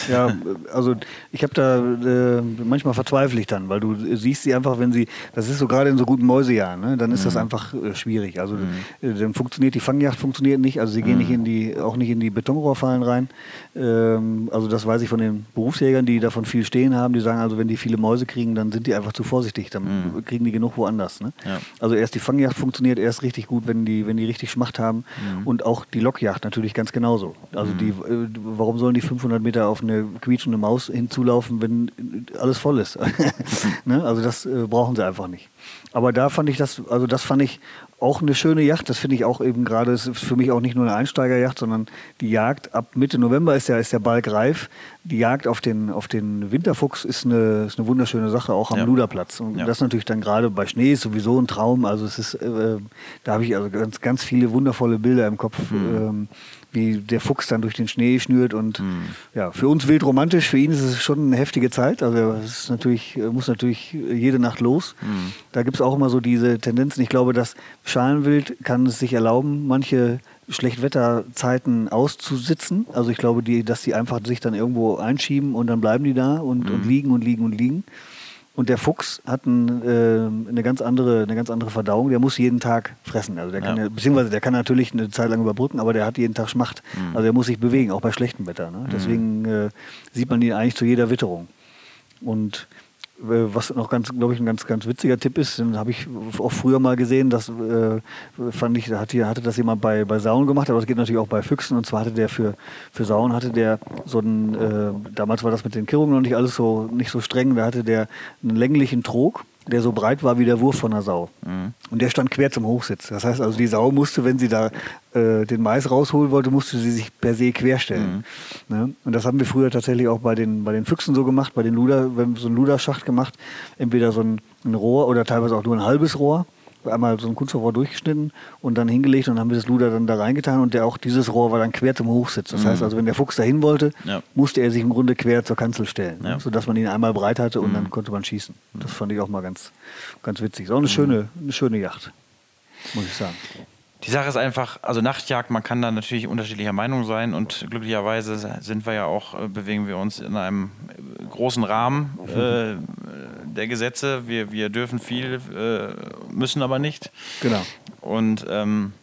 Ja, also ich habe da äh, manchmal verzweifle ich dann, weil du siehst sie einfach, wenn sie, das ist so gerade in so guten Mäusejahren, ne, dann ist mhm. das einfach äh, schwierig. Also mhm. äh, dann funktioniert die Fangjagd funktioniert nicht, also sie gehen nicht mhm. in die, auch nicht in die Betonrohrfallen rein. Ähm, also das weiß ich von den Berufsjägern, die davon viel stehen haben, die sagen also, wenn die viele Mäuse kriegen, dann sind die einfach zu vorsichtig, dann mhm. kriegen die genug woanders. Ne? Ja. Also erst die Fangjagd funktioniert erst richtig gut, wenn die, wenn die richtig Schmacht haben. Mhm. Und auch die Lockjacht natürlich ganz genauso. Also mhm. die, äh, warum sollen die 500 Meter auf eine quietschende Maus hinzulaufen, wenn alles voll ist? ne? Also das äh, brauchen sie einfach nicht. Aber da fand ich das, also das fand ich auch eine schöne Yacht. Das finde ich auch eben gerade, ist für mich auch nicht nur eine Einsteigerjacht, sondern die Jagd ab Mitte November ist ja, ist der Balk reif. Die Jagd auf den, auf den Winterfuchs ist eine, ist eine wunderschöne Sache, auch am ja. Luderplatz. Und ja. das natürlich dann gerade bei Schnee ist sowieso ein Traum. Also es ist, äh, da habe ich also ganz, ganz viele wundervolle Bilder im Kopf. Mhm. Ähm, wie der Fuchs dann durch den Schnee schnürt und mhm. ja, für uns wild romantisch, für ihn ist es schon eine heftige Zeit. Also es ist natürlich, muss natürlich jede Nacht los. Mhm. Da gibt es auch immer so diese Tendenzen. Ich glaube, dass Schalenwild kann es sich erlauben, manche Schlechtwetterzeiten auszusitzen. Also ich glaube, die, dass die einfach sich dann irgendwo einschieben und dann bleiben die da und, mhm. und liegen und liegen und liegen. Und der Fuchs hat ein, äh, eine, ganz andere, eine ganz andere Verdauung. Der muss jeden Tag fressen. Also der kann, ja. beziehungsweise der kann natürlich eine Zeit lang überbrücken, aber der hat jeden Tag Schmacht. Mhm. Also er muss sich bewegen, auch bei schlechtem Wetter. Ne? Deswegen äh, sieht man ihn eigentlich zu jeder Witterung. Und was noch ganz, glaube ich, ein ganz, ganz witziger Tipp ist, den habe ich auch früher mal gesehen, das äh, fand ich, hat, hatte das jemand bei, bei Sauen gemacht, aber das geht natürlich auch bei Füchsen. Und zwar hatte der für, für Sauen hatte der so einen, äh, damals war das mit den Kirrungen noch nicht alles so, nicht so streng, da hatte der einen länglichen Trog der so breit war wie der Wurf von einer Sau. Mhm. Und der stand quer zum Hochsitz. Das heißt also, die Sau musste, wenn sie da äh, den Mais rausholen wollte, musste sie sich per se querstellen. Mhm. Ne? Und das haben wir früher tatsächlich auch bei den, bei den Füchsen so gemacht, bei den Luder, wir haben so einen Luderschacht gemacht, entweder so ein, ein Rohr oder teilweise auch nur ein halbes Rohr einmal so ein Kunststoffrohr durchgeschnitten und dann hingelegt und dann haben wir das Luder dann da reingetan und der auch dieses Rohr war dann quer zum Hochsitz. Das mhm. heißt also, wenn der Fuchs dahin wollte, ja. musste er sich im Grunde quer zur Kanzel stellen, ja. sodass man ihn einmal breit hatte und mhm. dann konnte man schießen. Das fand ich auch mal ganz, ganz witzig. Ist auch eine, mhm. schöne, eine schöne Yacht, muss ich sagen. Die Sache ist einfach, also Nachtjagd, man kann da natürlich unterschiedlicher Meinung sein und glücklicherweise sind wir ja auch, äh, bewegen wir uns in einem großen Rahmen äh, der Gesetze. Wir, wir dürfen viel, äh, müssen aber nicht. Genau. Und ähm,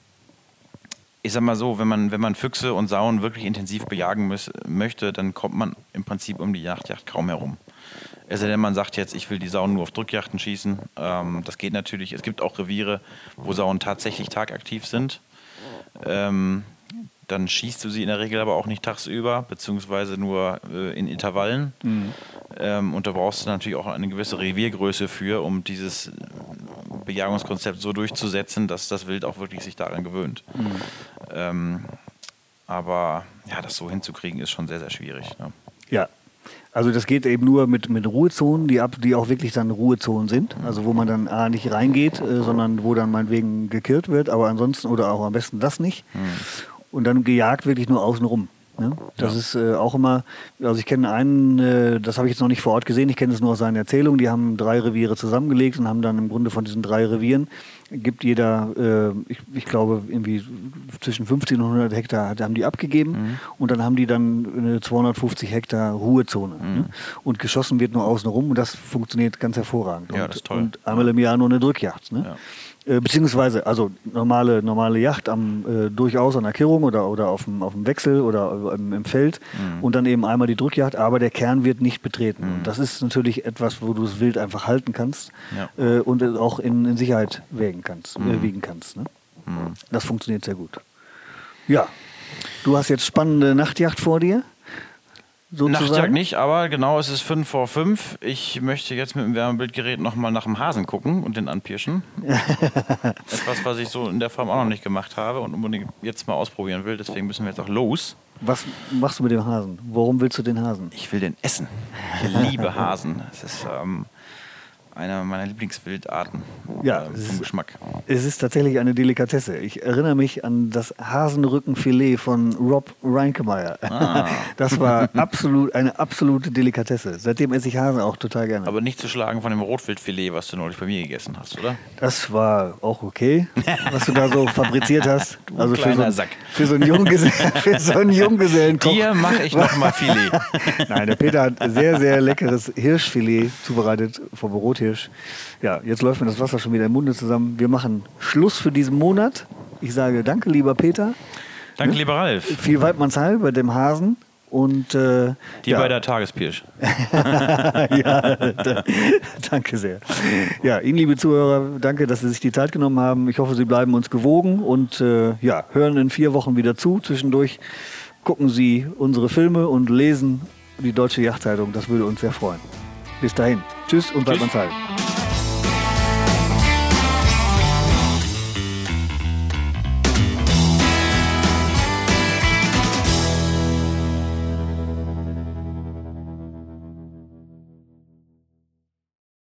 ich sag mal so, wenn man, wenn man Füchse und Sauen wirklich intensiv bejagen muss, möchte, dann kommt man im Prinzip um die Nachtjagd kaum herum. Es sei denn, man sagt jetzt, ich will die Sauen nur auf Drückjachten schießen. Ähm, das geht natürlich. Es gibt auch Reviere, wo Sauen tatsächlich tagaktiv sind. Ähm, dann schießt du sie in der Regel aber auch nicht tagsüber, beziehungsweise nur äh, in Intervallen. Mhm. Ähm, und da brauchst du natürlich auch eine gewisse Reviergröße für, um dieses Bejagungskonzept so durchzusetzen, dass das Wild auch wirklich sich daran gewöhnt. Mhm. Ähm, Aber ja, das so hinzukriegen ist schon sehr, sehr schwierig. Ne? Ja. Also das geht eben nur mit, mit Ruhezonen, die, ab, die auch wirklich dann Ruhezonen sind. Also wo man dann A nicht reingeht, äh, sondern wo dann meinetwegen gekillt wird, aber ansonsten oder auch am besten das nicht. Und dann gejagt wirklich nur außenrum. Ne? Das Ja. ist äh, auch immer, also ich kenne einen, äh, das habe ich jetzt noch nicht vor Ort gesehen, ich kenne es nur aus seinen Erzählungen, die haben drei Reviere zusammengelegt und haben dann im Grunde von diesen drei Revieren, gibt jeder, äh, ich, ich glaube, irgendwie zwischen 50 und 100 Hektar haben die abgegeben Mhm. und dann haben die dann eine 250 Hektar Ruhezone. Mhm. Ne? Und geschossen wird nur außen rum und das funktioniert ganz hervorragend. Ja, und, das ist toll. Und einmal im Jahr nur eine Drückjagd. Ne? Ja. Äh, beziehungsweise, also normale, normale Yacht am, äh, durchaus an der Kirrung oder, oder auf, dem, auf dem Wechsel oder im, im Feld Mhm. und dann eben einmal die Drückjagd, aber der Kern wird nicht betreten. Und das ist natürlich etwas, wo du das Wild einfach halten kannst Ja. äh, und es auch in, in Sicherheit wägen kannst, Mhm. äh, wiegen kannst. Ne? Das funktioniert sehr gut. Ja, du hast jetzt spannende Nachtjacht vor dir. Sozusagen. Nachtjagd nicht, aber genau, es ist 5 vor 5. Ich möchte jetzt mit dem Wärmebildgerät nochmal nach dem Hasen gucken und den anpirschen. Etwas, was ich so in der Form auch noch nicht gemacht habe und unbedingt jetzt mal ausprobieren will. Deswegen müssen wir jetzt auch los. Was machst du mit dem Hasen? Warum willst du den Hasen? Ich will den essen. Ich liebe Hasen. Es ist ähm, einer meiner Lieblingswildarten Ja, äh, vom Geschmack. Es ist tatsächlich eine Delikatesse. Ich erinnere mich an das Hasenrückenfilet von Rob Reinkemeyer. Ah. Das war absolut eine absolute Delikatesse. Seitdem esse ich Hasen auch total gerne. Aber nicht zu schlagen von dem Rotwildfilet, was du neulich bei mir gegessen hast, oder? das war auch okay, was du da so fabriziert hast. Also für so, kleiner einen- Sack. für so einen Junggesellen, für so einen Junggesellenkoch. Dir mache ich nochmal Filet. Nein, der Peter hat sehr, sehr leckeres Hirschfilet zubereitet vom Rothirsch. Ja, jetzt läuft mir das Wasser schon wieder im Munde zusammen. Wir machen Schluss für diesen Monat. Ich sage danke, lieber Peter. Danke, lieber Ralf. Viel Weidmannsheil bei dem Hasen. Und äh, Dir ja, bei der Tagespirsch. ja, da, danke sehr. Ja, Ihnen, liebe Zuhörer, danke, dass Sie sich die Zeit genommen haben. Ich hoffe, Sie bleiben uns gewogen und äh, ja, hören in vier Wochen wieder zu. Zwischendurch gucken Sie unsere Filme und lesen die Deutsche Yachtzeitung. Das würde uns sehr freuen. Bis dahin. Tschüss und Tschüss. Weidmannsheil.